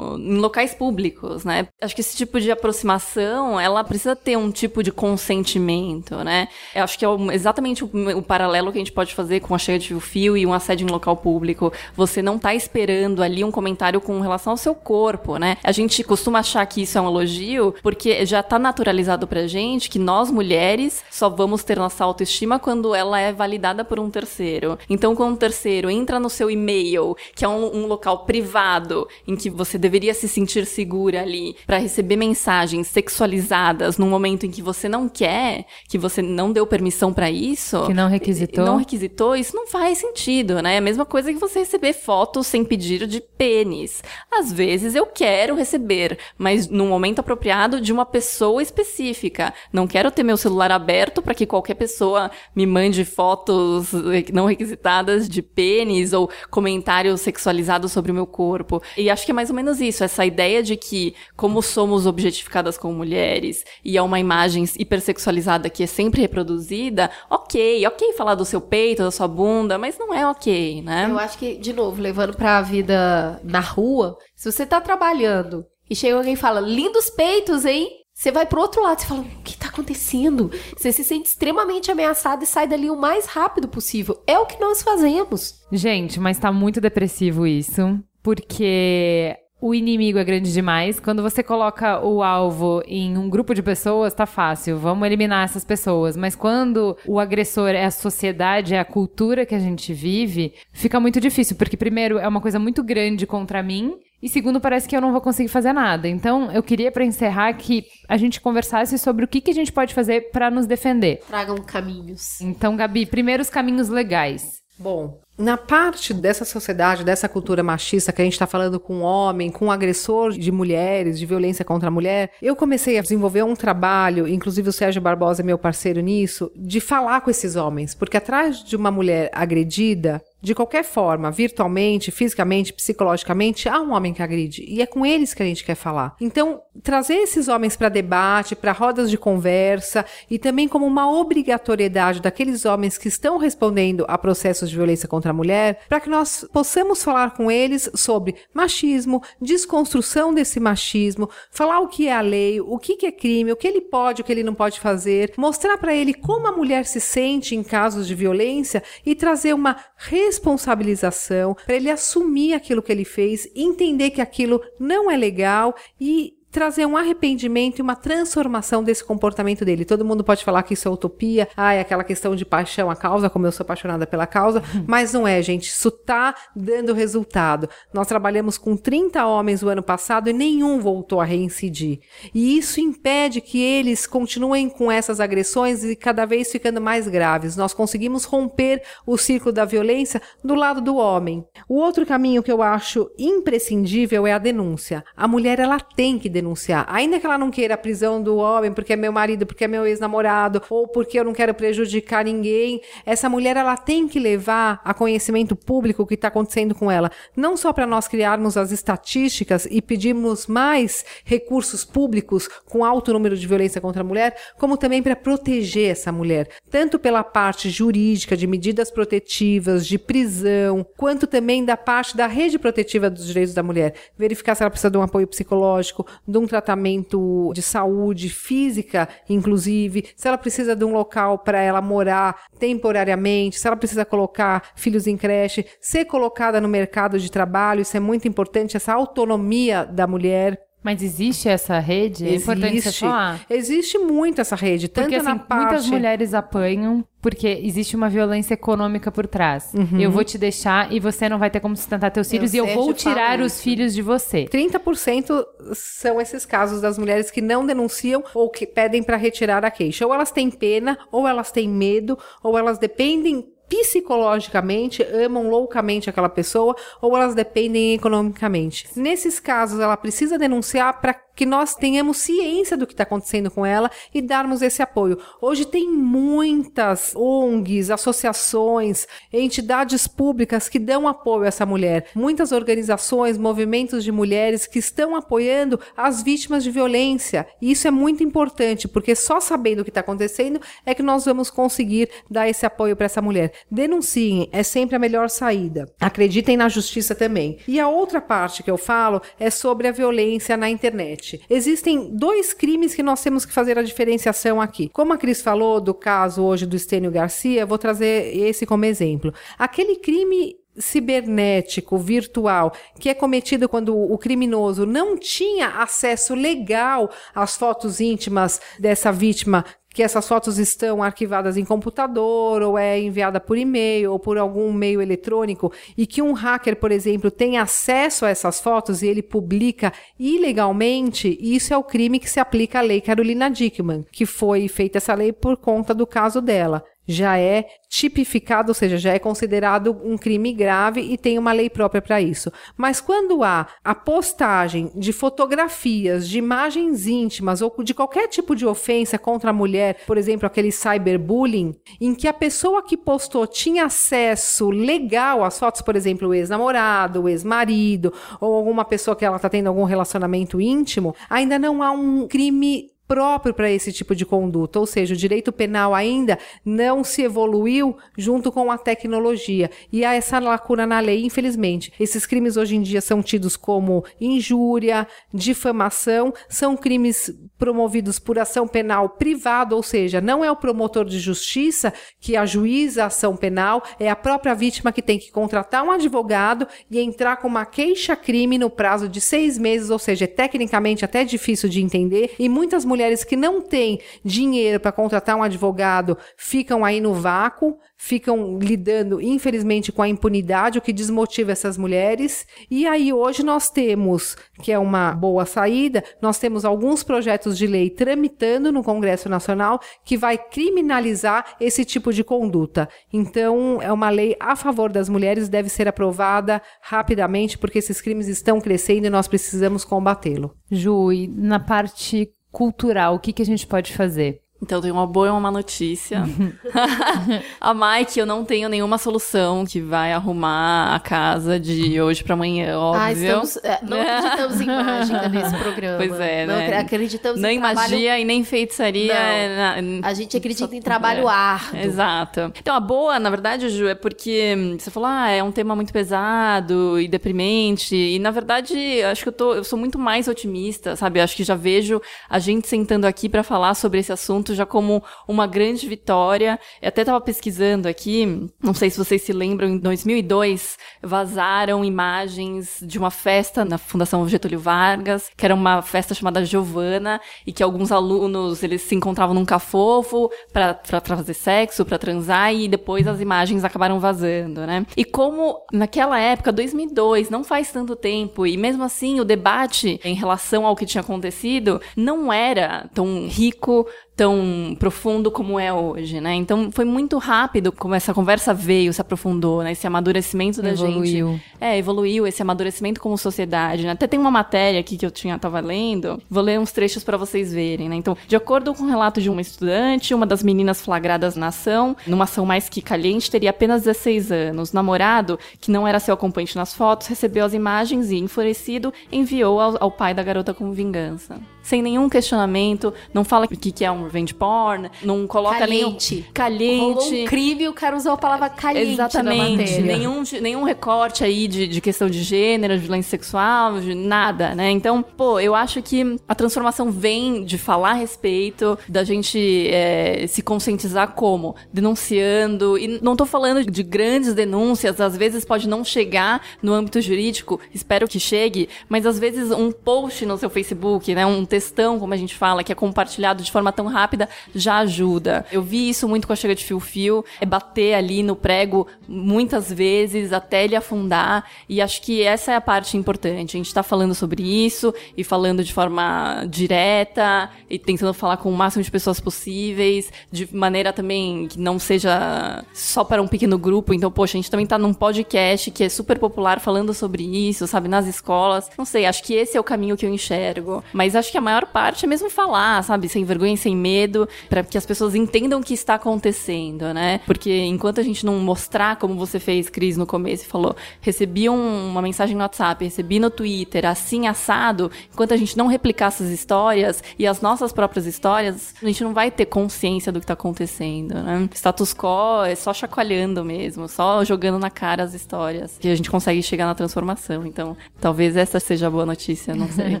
em locais públicos, né? Acho que esse tipo de aproximação, ela precisa ter um tipo de consentimento, né? Eu acho que é exatamente o, o paralelo que a gente pode fazer com a cheia de fio e um assédio em local público. Você não tá esperando ali um comentário com relação ao seu corpo, né? A gente costuma achar que isso é um elogio porque já tá naturalizado pra gente que nós mulheres só vamos ter nossa autoestima quando ela é validada por um terceiro terceiro. Então, quando um terceiro entra no seu e-mail, que é um, um local privado, em que você deveria se sentir segura ali, para receber mensagens sexualizadas num momento em que você não quer, que você não deu permissão para isso. Que não requisitou. Não requisitou, isso não faz sentido, né? É a mesma coisa que você receber fotos sem pedir de pênis. Às vezes eu quero receber, mas no momento apropriado de uma pessoa específica. Não quero ter meu celular aberto para que qualquer pessoa me mande fotos não requisitadas de pênis ou comentários sexualizados sobre o meu corpo. E acho que é mais ou menos isso, essa ideia de que, como somos objetificadas como mulheres e é uma imagem hipersexualizada que é sempre reproduzida, ok, ok falar do seu peito, da sua bunda, mas não é ok, né? Eu acho que, de novo, levando pra vida na rua, se você tá trabalhando e chega alguém e fala, lindos peitos, hein? Você vai pro outro lado e fala: o que tá acontecendo? Você se sente extremamente ameaçado e sai dali o mais rápido possível. É o que nós fazemos. Gente, mas tá muito depressivo isso. Porque o inimigo é grande demais. Quando você coloca o alvo em um grupo de pessoas, tá fácil. Vamos eliminar essas pessoas. Mas quando o agressor é a sociedade, é a cultura que a gente vive, fica muito difícil. Porque, primeiro, é uma coisa muito grande contra mim. E segundo, parece que eu não vou conseguir fazer nada. Então, eu queria para encerrar que a gente conversasse sobre o que, que a gente pode fazer para nos defender. Tragam caminhos. Então, Gabi, primeiro os caminhos legais. Bom, na parte dessa sociedade, dessa cultura machista que a gente está falando com homem, com agressor de mulheres, de violência contra a mulher, eu comecei a desenvolver um trabalho, inclusive o Sérgio Barbosa é meu parceiro nisso, de falar com esses homens, porque atrás de uma mulher agredida, de qualquer forma, virtualmente, fisicamente, psicologicamente, há um homem que agride. E é com eles que a gente quer falar. Então, trazer esses homens para debate, para rodas de conversa e também como uma obrigatoriedade daqueles homens que estão respondendo a processos de violência contra a mulher, para que nós possamos falar com eles sobre machismo, desconstrução desse machismo, falar o que é a lei, o que é crime, o que ele pode, o que ele não pode fazer, mostrar para ele como a mulher se sente em casos de violência e trazer uma responsabilidade responsabilização, para ele assumir aquilo que ele fez, entender que aquilo não é legal e trazer um arrependimento e uma transformação desse comportamento dele. Todo mundo pode falar que isso é utopia, ah, é aquela questão de paixão à causa, como eu sou apaixonada pela causa, mas não é, gente. Isso tá dando resultado. Nós trabalhamos com 30 homens o ano passado e nenhum voltou a reincidir. E isso impede que eles continuem com essas agressões e cada vez ficando mais graves. Nós conseguimos romper o ciclo da violência do lado do homem. O outro caminho que eu acho imprescindível é a denúncia. A mulher ela tem que denunciar denunciar. Ainda que ela não queira a prisão do homem porque é meu marido, porque é meu ex-namorado, ou porque eu não quero prejudicar ninguém, essa mulher ela tem que levar a conhecimento público o que está acontecendo com ela. Não só para nós criarmos as estatísticas e pedirmos mais recursos públicos com alto número de violência contra a mulher, como também para proteger essa mulher, tanto pela parte jurídica de medidas protetivas, de prisão, quanto também da parte da rede protetiva dos direitos da mulher, verificar se ela precisa de um apoio psicológico, de um tratamento de saúde física, inclusive, se ela precisa de um local para ela morar temporariamente, se ela precisa colocar filhos em creche, ser colocada no mercado de trabalho, isso é muito importante, essa autonomia da mulher. Mas existe essa rede? É importante você falar. Existe muito essa rede, tanto Porque, assim, na parte... muitas mulheres apanham porque existe uma violência econômica por trás. Uhum. Eu vou te deixar e você não vai ter como sustentar teus filhos e eu vou tirar os isso. filhos de você. 30% são esses casos das mulheres que não denunciam ou que pedem para retirar a queixa. Ou elas têm pena, ou elas têm medo, ou elas dependem psicologicamente, amam loucamente aquela pessoa, ou elas dependem economicamente. Nesses casos, ela precisa denunciar para que nós tenhamos ciência do que está acontecendo com ela e darmos esse apoio. Hoje tem muitas ONGs, associações, entidades públicas que dão apoio a essa mulher. Muitas organizações, movimentos de mulheres que estão apoiando as vítimas de violência. E isso é muito importante, porque só sabendo o que está acontecendo é que nós vamos conseguir dar esse apoio para essa mulher. Denunciem, é sempre a melhor saída. Acreditem na justiça também. E a outra parte que eu falo é sobre a violência na internet. Existem dois crimes que nós temos que fazer a diferenciação aqui. Como a Cris falou do caso hoje do Estênio Garcia, vou trazer esse como exemplo. Aquele crime cibernético, virtual, que é cometido quando o criminoso não tinha acesso legal às fotos íntimas dessa vítima que essas fotos estão arquivadas em computador, ou é enviada por e-mail, ou por algum meio eletrônico, e que um hacker, por exemplo, tem acesso a essas fotos e ele publica ilegalmente, isso é o crime que se aplica à lei Carolina Dickman, que foi feita essa lei por conta do caso dela já é tipificado, ou seja, já é considerado um crime grave e tem uma lei própria para isso. Mas quando há a postagem de fotografias, de imagens íntimas ou de qualquer tipo de ofensa contra a mulher, por exemplo, aquele cyberbullying, em que a pessoa que postou tinha acesso legal às fotos, por exemplo, o ex-namorado, o ex-marido ou alguma pessoa que ela está tendo algum relacionamento íntimo, ainda não há um crime próprio para esse tipo de conduta, ou seja, o direito penal ainda não se evoluiu junto com a tecnologia. E há essa lacuna na lei, infelizmente. Esses crimes hoje em dia são tidos como injúria, difamação, são crimes promovidos por ação penal privada, ou seja, não é o promotor de justiça que ajuiza a ação penal, é a própria vítima que tem que contratar um advogado e entrar com uma queixa-crime no prazo de seis meses, ou seja, é tecnicamente até difícil de entender, e muitas mulheres que não têm dinheiro para contratar um advogado ficam aí no vácuo, ficam lidando, infelizmente, com a impunidade, o que desmotiva essas mulheres. E aí, hoje, nós temos, que é uma boa saída, nós temos alguns projetos de lei tramitando no Congresso Nacional que vai criminalizar esse tipo de conduta. Então, é uma lei a favor das mulheres, deve ser aprovada rapidamente, porque esses crimes estão crescendo e nós precisamos combatê-lo. Ju, e na parte cultural, o que, que a gente pode fazer? Então, tem uma boa e uma má notícia. a Mike, eu não tenho nenhuma solução que vai arrumar a casa de hoje pra amanhã, óbvio. Ah, estamos, é, não acreditamos em mágica nesse programa. Pois é, não né? acreditamos Nem em trabalho... magia e nem feitiçaria. Não. é na- A gente acredita em trabalho É, árduo. Exato. Então, a boa, na verdade, Ju, é porque hum, você falou, ah, é um tema muito pesado e deprimente. E, na verdade, acho que eu, tô, eu sou muito mais otimista, sabe? Eu acho que já vejo a gente sentando aqui pra falar sobre esse assunto já como uma grande vitória. Eu até tava pesquisando aqui, não sei se vocês se lembram, em 2002 vazaram imagens de uma festa na Fundação Getúlio Vargas, que era uma festa chamada Giovana, e que alguns alunos, eles se encontravam num cafofo pra fazer sexo, pra transar, e depois as imagens acabaram vazando, né? E como naquela época, 2002, não faz tanto tempo, e mesmo assim o debate em relação ao que tinha acontecido não era tão rico, tão tão profundo como é hoje, né? Então foi muito rápido como essa conversa veio, se aprofundou, né? Esse amadurecimento da Evoluiu. gente. É, evoluiu esse amadurecimento como sociedade, né? Até tem uma matéria aqui que eu tinha tava lendo, vou ler uns trechos para vocês verem, né? Então, de acordo com o relato de uma estudante, uma das meninas flagradas na ação, numa ação mais que caliente, teria apenas 16 anos. O namorado, que não era seu acompanhante nas fotos, recebeu as imagens e, enfurecido, enviou ao, ao pai da garota com vingança. Sem nenhum questionamento, não fala o que, que é um revenge porn, não coloca Caliente. nenhum caliente. Rolou um crime e o cara usou a palavra caliente Exatamente. Nenhum, nenhum recorte aí de, de questão de gênero, de violência sexual, de nada, né? Então, pô, eu acho que a transformação vem de falar a respeito, da gente é, se conscientizar como? Denunciando. E não tô falando de grandes denúncias, às vezes pode não chegar no âmbito jurídico, espero que chegue, mas às vezes um post no seu Facebook, né? Um textão, como a gente fala, que é compartilhado de forma tão rápida, já ajuda. Eu vi isso muito com a Chega de Fio Fio, é bater ali no prego muitas vezes até ele afundar, e acho que essa é a parte importante. A gente tá falando sobre isso e falando de forma direta e tentando falar com o máximo de pessoas possíveis, de maneira também que não seja só para um pequeno grupo. Então, poxa, a gente também tá num podcast que é super popular falando sobre isso, sabe, nas escolas. Não sei, acho que esse é o caminho que eu enxergo. Mas acho que a maior parte é mesmo falar, sabe, sem vergonha, sem medo, para que as pessoas entendam o que está acontecendo, né? Porque enquanto a gente não mostrar como você fez, Cris, no começo, e falou, recebi um- uma mensagem no WhatsApp, recebi no Twitter, assim assado, enquanto a gente não replicar essas histórias e as nossas próprias histórias, a gente não vai ter consciência do que tá acontecendo, né? Status quo é só chacoalhando mesmo, só jogando na cara as histórias, que a gente consegue chegar na transformação. Então, talvez essa seja a boa notícia, não sei.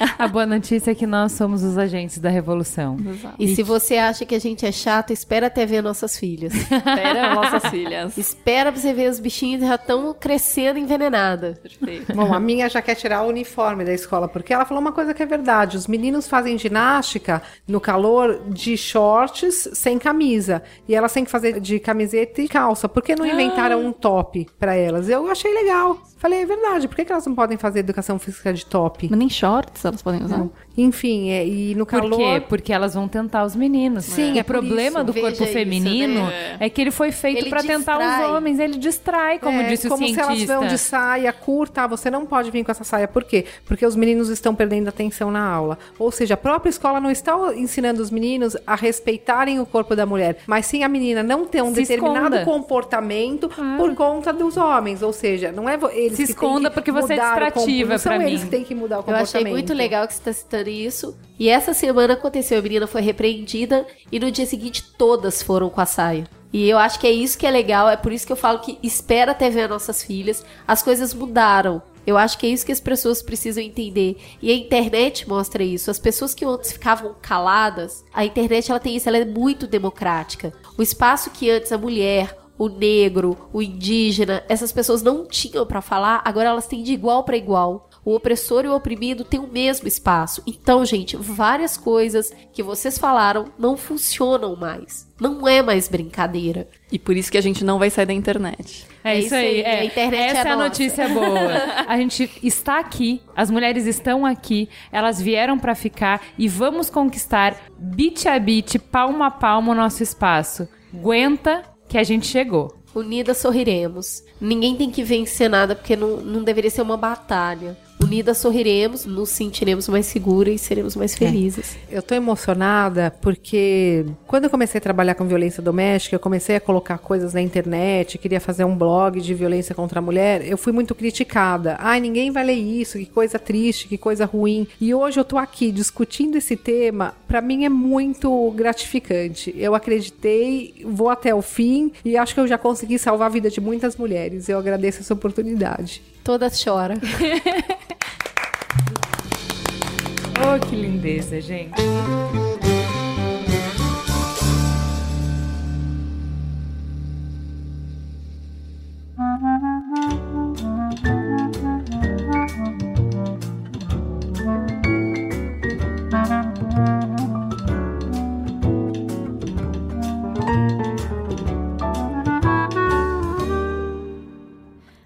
A boa notícia é que nós somos os agentes da revolução. E se você acha que a gente é chato, espera até ver nossas filhas. Espera nossas filhas. espera pra você ver os bichinhos que já estão crescendo envenenada. Perfeito. Bom, a minha já quer tirar o uniforme da escola, porque ela falou uma coisa que é verdade. Os meninos fazem ginástica no calor de shorts sem camisa. E elas têm que fazer de camiseta e calça. Por que não inventaram um top pra elas? Eu achei legal. Falei, é verdade. Por que, que elas não podem fazer educação física de top? Mas nem shorts elas podem usar. Enfim, é, e no Por calor. quê? Porque elas vão tentar os meninos. Sim, o é por problema isso. do Veja corpo isso, feminino né? é que ele foi feito pra tentar os homens. Ele distrai, como É, disse o como cientista. se elas vão de saia curta, você não pode vir com essa saia. Por quê? Porque os meninos estão perdendo atenção na aula. Ou seja, a própria escola não está ensinando os meninos a respeitarem o corpo da mulher, mas sim a menina não ter um Se determinado esconda. comportamento por conta dos homens. Ou seja, não é eles Se que têm esconda que porque você é o distrativa não são pra eles mim. que têm que mudar o Eu comportamento. achei muito legal que você está citando isso. E essa semana aconteceu, a menina foi repreendida e no dia seguinte todas foram com a saia. E eu acho que é isso que é legal, é por isso que eu falo que espera até ver nossas filhas. As coisas mudaram. Eu acho que é isso que as pessoas precisam entender. E a internet mostra isso. As pessoas que antes ficavam caladas, a internet ela tem isso, ela é muito democrática. O espaço que antes a mulher, o negro, o indígena, essas pessoas não tinham pra falar, agora elas têm de igual para igual. O opressor e o oprimido têm o mesmo espaço. Então, gente, várias coisas que vocês falaram não funcionam mais. Não é mais brincadeira. E por isso que a gente não vai sair da internet. É, É isso isso aí. é. a internet Essa é é a nossa. notícia boa. A gente está aqui, as mulheres estão aqui, elas vieram pra ficar e vamos conquistar bit a bit, palmo a palmo o nosso espaço. Aguenta que a gente chegou. Unidas sorriremos. Ninguém tem que vencer nada porque não, não deveria ser uma batalha. Unidas sorriremos, nos sentiremos mais seguras e seremos mais felizes. Eu tô emocionada porque quando eu comecei a trabalhar com violência doméstica, eu comecei a colocar coisas na internet, queria fazer um blog de violência contra a mulher, eu fui muito criticada. Ai, ninguém vai ler isso, que coisa triste, que coisa ruim. E hoje eu tô aqui discutindo esse tema, pra mim é muito gratificante. Eu acreditei, vou até o fim e acho que eu já consegui salvar a vida de muitas mulheres. Eu agradeço essa oportunidade. Todas choram. Oh, que lindeza, gente.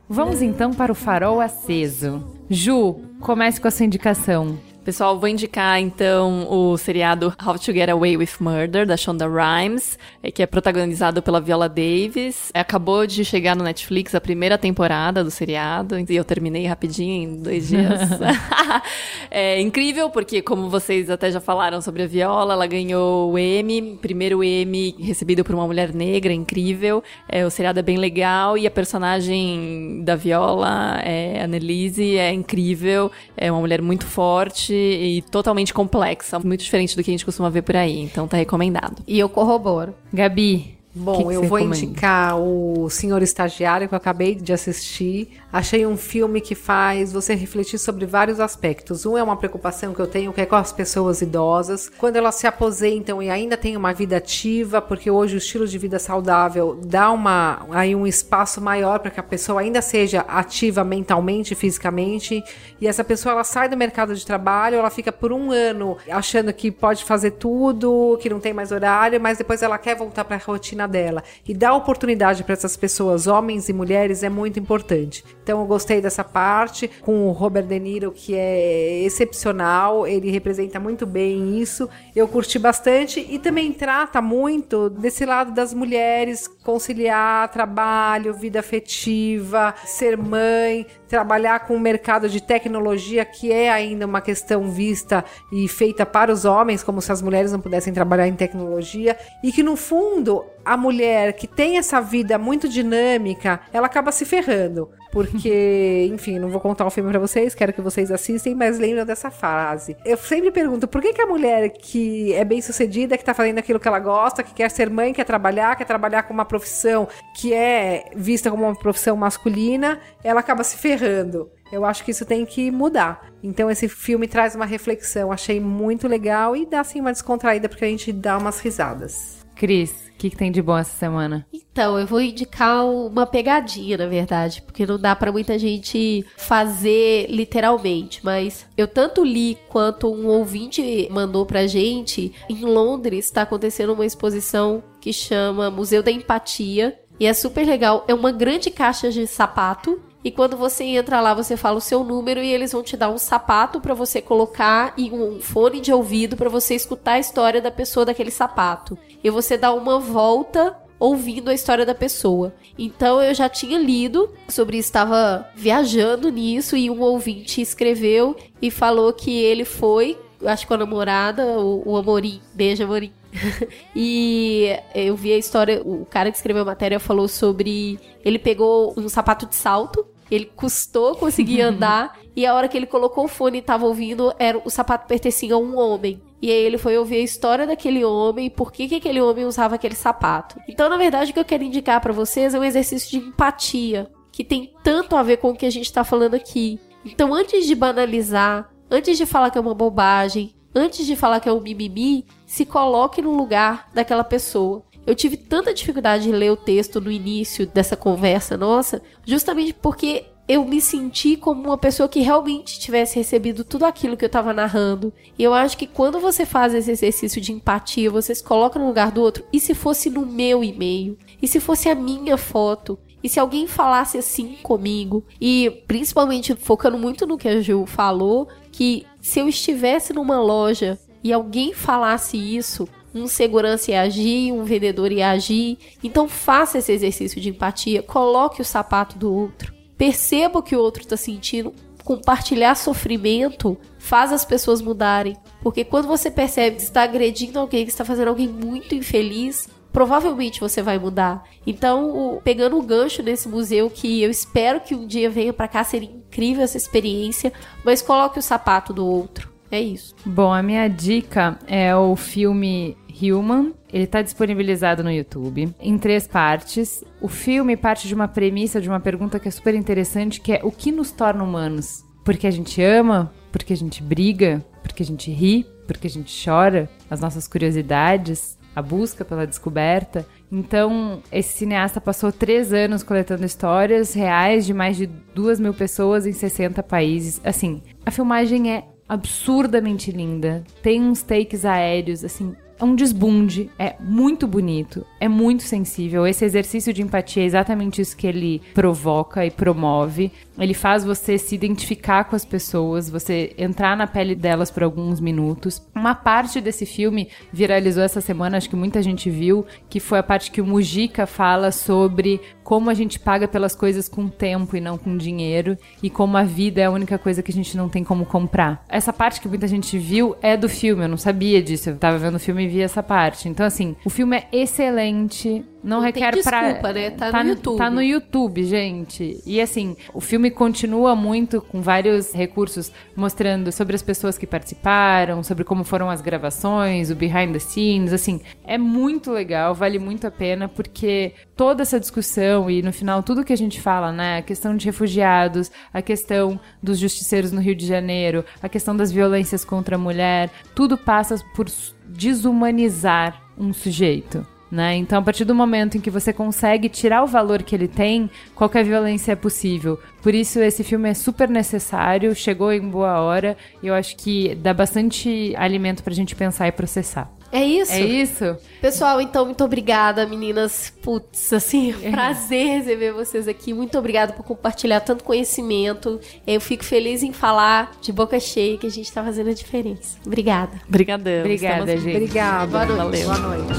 Vamos então para o farol aceso. Ju, comece com a sua indicação. Pessoal, vou indicar então o seriado How to Get Away with Murder, da Shonda Rhimes, é, que é protagonizado pela Viola Davis. É, acabou de chegar no Netflix a primeira temporada do seriado, e eu terminei rapidinho em dois dias. é incrível, porque como vocês até já falaram sobre a Viola, ela ganhou o Emmy, primeiro Emmy recebido por uma mulher negra, incrível. É, o seriado é bem legal e a personagem da Viola, é, Annelise, é incrível. É uma mulher muito forte e totalmente complexa, muito diferente do que a gente costuma ver por aí. Então tá recomendado. E eu corroboro. Gabi, Bom, Que que eu vou recomenda? indicar o Senhor Estagiário, que eu acabei de assistir. Achei um filme que faz você refletir sobre vários aspectos. Um é uma preocupação que eu tenho, que é com as pessoas idosas. Quando elas se aposentam e ainda têm uma vida ativa, porque hoje o estilo de vida saudável dá uma, aí um espaço maior para que a pessoa ainda seja ativa mentalmente e fisicamente. E essa pessoa ela sai do mercado de trabalho, ela fica por um ano achando que pode fazer tudo, que não tem mais horário, mas depois ela quer voltar para a rotina dela. E dar oportunidade para essas pessoas, homens e mulheres, é muito importante. Então eu gostei dessa parte com o Robert De Niro, que é excepcional, ele representa muito bem isso. Eu curti bastante e também trata muito desse lado das mulheres conciliar trabalho, vida afetiva, ser mãe, trabalhar com o mercado de tecnologia, que é ainda uma questão vista e feita para os homens, como se as mulheres não pudessem trabalhar em tecnologia, e que no fundo a mulher que tem essa vida muito dinâmica, ela acaba se ferrando. Porque, enfim, não vou contar o filme pra vocês, quero que vocês assistem, mas lembram dessa frase. Eu sempre pergunto, por que, que a mulher que é bem sucedida, que tá fazendo aquilo que ela gosta, que quer ser mãe, quer trabalhar, quer trabalhar com uma profissão que é vista como uma profissão masculina, ela acaba se ferrando. Eu acho que isso tem que mudar. Então esse filme traz uma reflexão, achei muito legal e dá assim uma descontraída porque a gente dá umas risadas. Cris, o que, que tem de bom essa semana? Então, eu vou indicar uma pegadinha, na verdade, porque não dá pra muita gente fazer literalmente, mas eu tanto li quanto um ouvinte mandou pra gente, em Londres está acontecendo uma exposição que chama Museu da Empatia, e é super legal, é uma grande caixa de sapato e quando você entra lá, você fala o seu número e eles vão te dar um sapato pra você colocar e um fone de ouvido pra você escutar a história da pessoa daquele sapato. E você dá uma volta ouvindo a história da pessoa. Então eu já tinha lido sobre estava viajando nisso e um ouvinte escreveu e falou que ele foi, acho que com a namorada, o, o Amorim, beijo Amorim. e eu vi a história, o cara que escreveu a matéria falou sobre ele pegou um sapato de salto ele custou conseguir andar e a hora que ele colocou o fone e tava ouvindo, era o sapato pertencia a um homem. E aí ele foi ouvir a história daquele homem, por que, que aquele homem usava aquele sapato. Então, na verdade, o que eu quero indicar para vocês é um exercício de empatia, que tem tanto a ver com o que a gente tá falando aqui. Então, antes de banalizar, antes de falar que é uma bobagem, antes de falar que é um mimimi, se coloque no lugar daquela pessoa. Eu tive tanta dificuldade de ler o texto no início dessa conversa nossa, justamente porque eu me senti como uma pessoa que realmente tivesse recebido tudo aquilo que eu estava narrando. E eu acho que quando você faz esse exercício de empatia, você se coloca no lugar do outro. E se fosse no meu e-mail? E se fosse a minha foto? E se alguém falasse assim comigo? E principalmente focando muito no que a Ju falou, que se eu estivesse numa loja e alguém falasse isso, um segurança ia agir, um vendedor ia agir. Então faça esse exercício de empatia, coloque o sapato do outro, perceba o que o outro está sentindo. Compartilhar sofrimento faz as pessoas mudarem. Porque quando você percebe que está agredindo alguém, que está fazendo alguém muito infeliz, provavelmente você vai mudar. Então, pegando o gancho nesse museu, que eu espero que um dia venha pra cá, seria incrível essa experiência, mas coloque o sapato do outro. É isso. Bom, a minha dica é o filme Human. Ele está disponibilizado no YouTube em três partes. O filme parte de uma premissa, de uma pergunta que é super interessante, que é o que nos torna humanos? Porque a gente ama? Porque a gente briga? Porque a gente ri? Porque a gente chora? As nossas curiosidades? A busca pela descoberta? Então, esse cineasta passou três anos coletando histórias reais de mais de duas mil pessoas em 60 países. Assim, a filmagem é absurdamente linda. Tem uns takes aéreos, assim, é um desbunde, é muito bonito, é muito sensível. Esse exercício de empatia é exatamente isso que ele provoca e promove. Ele faz você se identificar com as pessoas, você entrar na pele delas por alguns minutos. Uma parte desse filme viralizou essa semana, acho que muita gente viu, que foi a parte que o Mujica fala sobre como a gente paga pelas coisas com tempo e não com dinheiro, e como a vida é a única coisa que a gente não tem como comprar. Essa parte que muita gente viu é do filme, eu não sabia disso, eu tava vendo o filme e vi essa parte. Então, assim, o filme é excelente, não, Não requer tem pra. desculpa, né? Tá no YouTube. Tá no YouTube, gente. E assim, o filme continua muito com vários recursos mostrando sobre as pessoas que participaram, sobre como foram as gravações, o behind the scenes, assim, é muito legal, vale muito a pena porque toda essa discussão e no final tudo que a gente fala, né, a questão de refugiados, a questão dos justiceiros no Rio de Janeiro, a questão das violências contra a mulher, tudo passa por desumanizar um sujeito. Né? Então, a partir do momento em que você consegue tirar o valor que ele tem, qualquer violência é possível. Por isso, esse filme é super necessário, chegou em boa hora, e eu acho que dá bastante alimento pra gente pensar e processar. É isso. É isso. Pessoal, então, muito obrigada, meninas. Putz, assim, é. prazer receber vocês aqui. Muito obrigada por compartilhar tanto conhecimento. Eu fico feliz em falar de boca cheia que a gente está fazendo a diferença. Obrigada. Obrigadão. Obrigada, Estamos... gente. Obrigada. Boa noite. Valeu. Boa noite.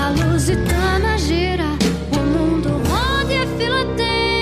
A Lusitana gira, o mundo roda e a fila tem.